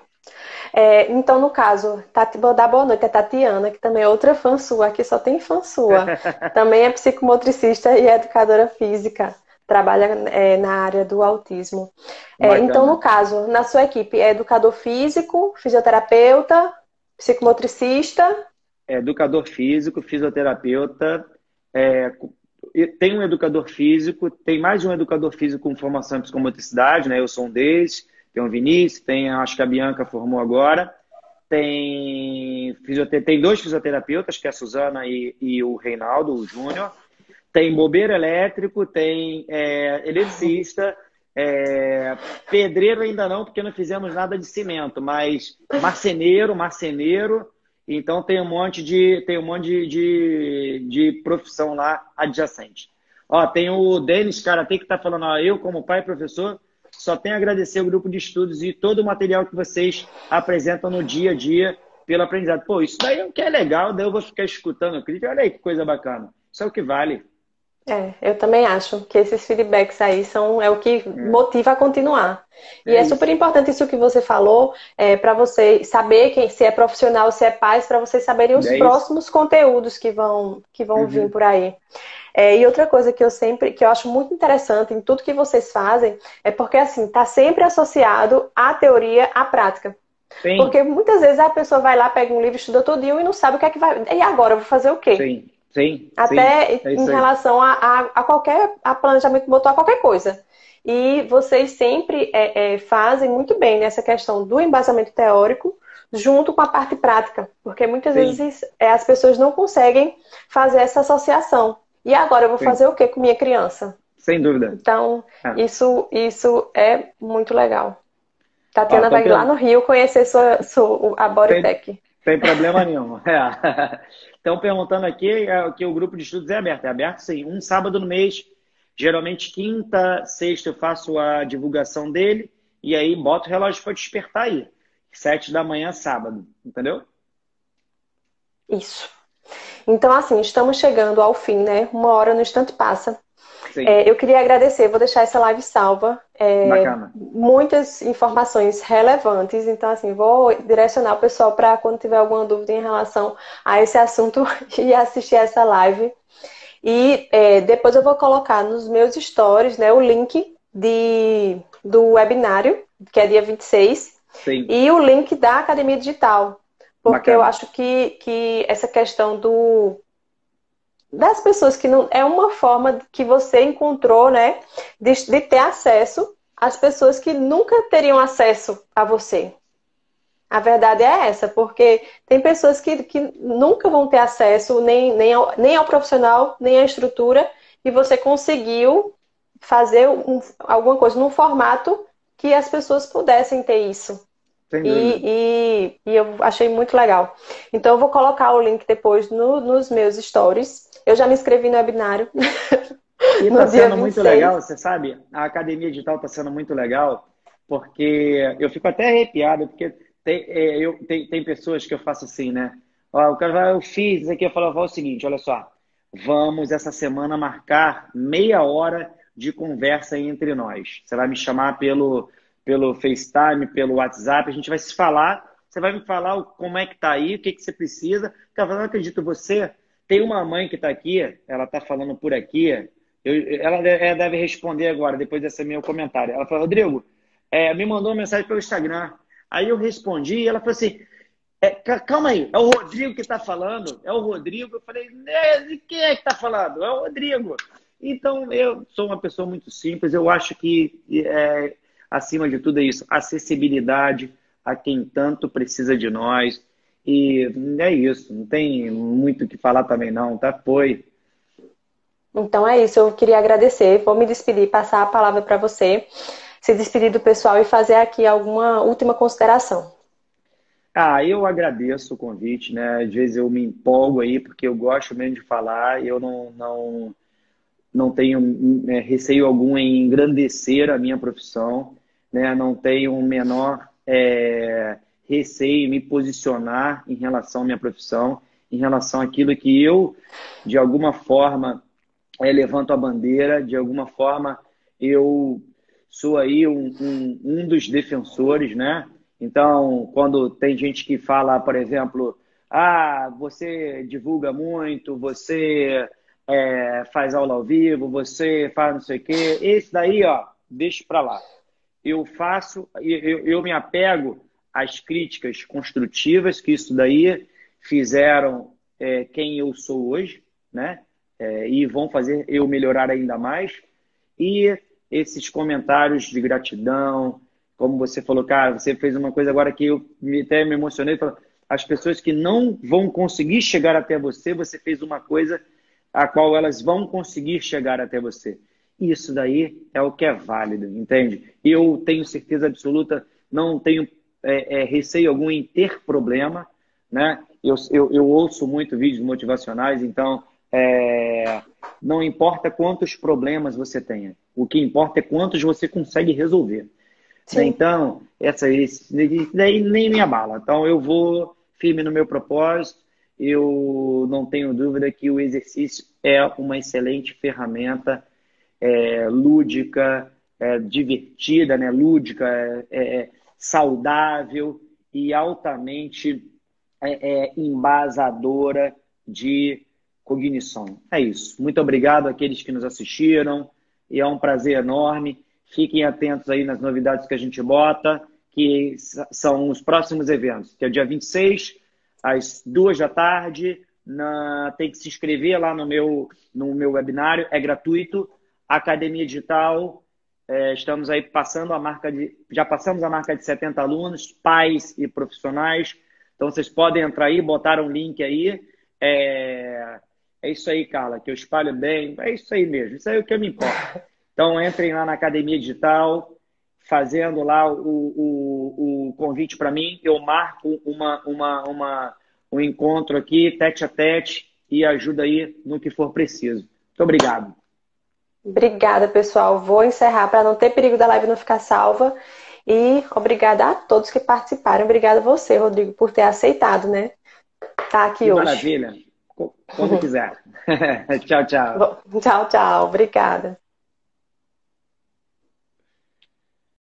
Speaker 1: É, então, no caso, Tati, vou dar boa noite a Tatiana, que também é outra fã sua, aqui só tem fã sua. também é psicomotricista e educadora física trabalha é, na área do autismo. É, então, no caso, na sua equipe, é educador físico, fisioterapeuta, psicomotricista?
Speaker 2: É educador físico, fisioterapeuta, é, tem um educador físico, tem mais de um educador físico com formação em psicomotricidade, né? Eu sou um deles, tem o Vinícius, tem, acho que a Bianca formou agora, tem, tem dois fisioterapeutas, que é a Suzana e, e o Reinaldo, o Júnior, tem bobeiro elétrico, tem é, eletricista, é, pedreiro ainda não, porque não fizemos nada de cimento, mas marceneiro, marceneiro. Então tem um monte de tem um monte de, de, de profissão lá adjacente. Ó, tem o Denis Karatê que está falando, ó, eu como pai e professor só tenho a agradecer o grupo de estudos e todo o material que vocês apresentam no dia a dia pelo aprendizado. Pô, isso daí é que é legal, daí eu vou ficar escutando crítica. Olha aí que coisa bacana. Isso é o que vale.
Speaker 1: É, eu também acho que esses feedbacks aí são é o que é. motiva a continuar. E é, é super importante isso que você falou, é, para você saber quem se é profissional, se é pais, para vocês saberem os é próximos conteúdos que vão que vão uhum. vir por aí. É, e outra coisa que eu sempre, que eu acho muito interessante em tudo que vocês fazem, é porque assim, está sempre associado a teoria à prática. Sim. Porque muitas vezes a pessoa vai lá, pega um livro, estuda todinho e não sabe o que é que vai. E agora, eu vou fazer o quê?
Speaker 2: Sim. Sim.
Speaker 1: Até
Speaker 2: sim,
Speaker 1: é em relação a, a, a, qualquer a planejamento motor, a qualquer coisa. E vocês sempre é, é, fazem muito bem nessa questão do embasamento teórico junto com a parte prática, porque muitas sim. vezes é, as pessoas não conseguem fazer essa associação. E agora eu vou sim. fazer o que com minha criança?
Speaker 2: Sem dúvida.
Speaker 1: Então, é. isso, isso é muito legal. Tatiana vai lá no Rio conhecer sua, sua, a Bodytech.
Speaker 2: Tem, tem problema nenhum. É. Estão perguntando aqui é, que o grupo de estudos é aberto. É aberto sim, um sábado no mês. Geralmente quinta, sexta eu faço a divulgação dele e aí boto o relógio para despertar aí. Sete da manhã, sábado, entendeu?
Speaker 1: Isso. Então, assim, estamos chegando ao fim, né? Uma hora no instante passa. É, eu queria agradecer, vou deixar essa live salva. É. Muitas informações relevantes, então assim, vou direcionar o pessoal para quando tiver alguma dúvida em relação a esse assunto e assistir essa live. E é, depois eu vou colocar nos meus stories né, o link de, do webinário, que é dia 26, Sim. e o link da Academia Digital. Porque Bacana. eu acho que, que essa questão do das pessoas que não. É uma forma que você encontrou, né? De, de ter acesso às pessoas que nunca teriam acesso a você. A verdade é essa, porque tem pessoas que, que nunca vão ter acesso nem, nem, ao, nem ao profissional, nem à estrutura, e você conseguiu fazer um, alguma coisa num formato que as pessoas pudessem ter isso. E, e, e, eu achei muito legal. Então eu vou colocar o link depois no, nos meus stories eu já me inscrevi no webinário.
Speaker 2: E está sendo muito legal, você sabe? A academia digital está sendo muito legal, porque eu fico até arrepiado, porque tem, é, eu, tem, tem pessoas que eu faço assim, né? Ó, o cara vai, eu fiz isso aqui, eu falo, o seguinte, olha só, vamos essa semana marcar meia hora de conversa entre nós. Você vai me chamar pelo, pelo FaceTime, pelo WhatsApp, a gente vai se falar, você vai me falar como é que tá aí, o que, que você precisa. Cara, eu não acredito, você tem uma mãe que está aqui, ela está falando por aqui, eu, ela deve responder agora, depois desse meu comentário. Ela falou, Rodrigo, é, me mandou uma mensagem pelo Instagram. Aí eu respondi e ela falou assim, é, calma aí, é o Rodrigo que está falando? É o Rodrigo? Eu falei, quem é que está falando? É o Rodrigo. Então, eu sou uma pessoa muito simples, eu acho que, é, acima de tudo, é isso, acessibilidade a quem tanto precisa de nós, e é isso, não tem muito o que falar também não, tá? Foi.
Speaker 1: Então é isso, eu queria agradecer, vou me despedir, passar a palavra para você, se despedir do pessoal e fazer aqui alguma última consideração.
Speaker 2: Ah, eu agradeço o convite, né? Às vezes eu me empolgo aí, porque eu gosto mesmo de falar, eu não, não, não tenho é, receio algum em engrandecer a minha profissão, né? Não tenho um menor é, receio me posicionar em relação à minha profissão, em relação àquilo que eu, de alguma forma, é, levanto a bandeira, de alguma forma eu sou aí um, um, um dos defensores, né? Então, quando tem gente que fala, por exemplo, ah, você divulga muito, você é, faz aula ao vivo, você faz não sei o quê, esse daí, ó, deixa para lá. Eu faço, eu, eu me apego às críticas construtivas que isso daí fizeram é, quem eu sou hoje, né? É, e vão fazer eu melhorar ainda mais. E esses comentários de gratidão, como você falou, cara, você fez uma coisa agora que eu até me emocionei. As pessoas que não vão conseguir chegar até você, você fez uma coisa a qual elas vão conseguir chegar até você. Isso daí é o que é válido, entende? Eu tenho certeza absoluta, não tenho é, é, receio algum em ter problema, né? Eu, eu, eu ouço muito vídeos motivacionais, então é, não importa quantos problemas você tenha, o que importa é quantos você consegue resolver. Né? Então, essa esse, daí nem me abala. Então, eu vou firme no meu propósito. Eu não tenho dúvida que o exercício é uma excelente ferramenta é, lúdica, é, divertida, né? lúdica, é, é saudável e altamente é, é, embasadora de cognição. É isso. Muito obrigado àqueles que nos assistiram e é um prazer enorme. Fiquem atentos aí nas novidades que a gente bota, que são os próximos eventos, que é o dia 26, às duas da tarde. Na... Tem que se inscrever lá no meu, no meu webinário, é gratuito. Academia Digital, é, estamos aí passando a marca de. Já passamos a marca de 70 alunos, pais e profissionais. Então vocês podem entrar aí, botar um link aí. É, é isso aí, Carla, que eu espalho bem. É isso aí mesmo, isso aí é o que me importa. Então entrem lá na Academia Digital, fazendo lá o, o, o convite para mim. Eu marco uma, uma, uma, um encontro aqui, tete a tete, e ajuda aí no que for preciso. Muito obrigado.
Speaker 1: Obrigada, pessoal. Vou encerrar para não ter perigo da live não ficar salva. E obrigada a todos que participaram. Obrigada a você, Rodrigo, por ter aceitado, né? Tá aqui que hoje.
Speaker 2: Maravilha. Quando quiser. tchau, tchau.
Speaker 1: Tchau, tchau. Obrigada.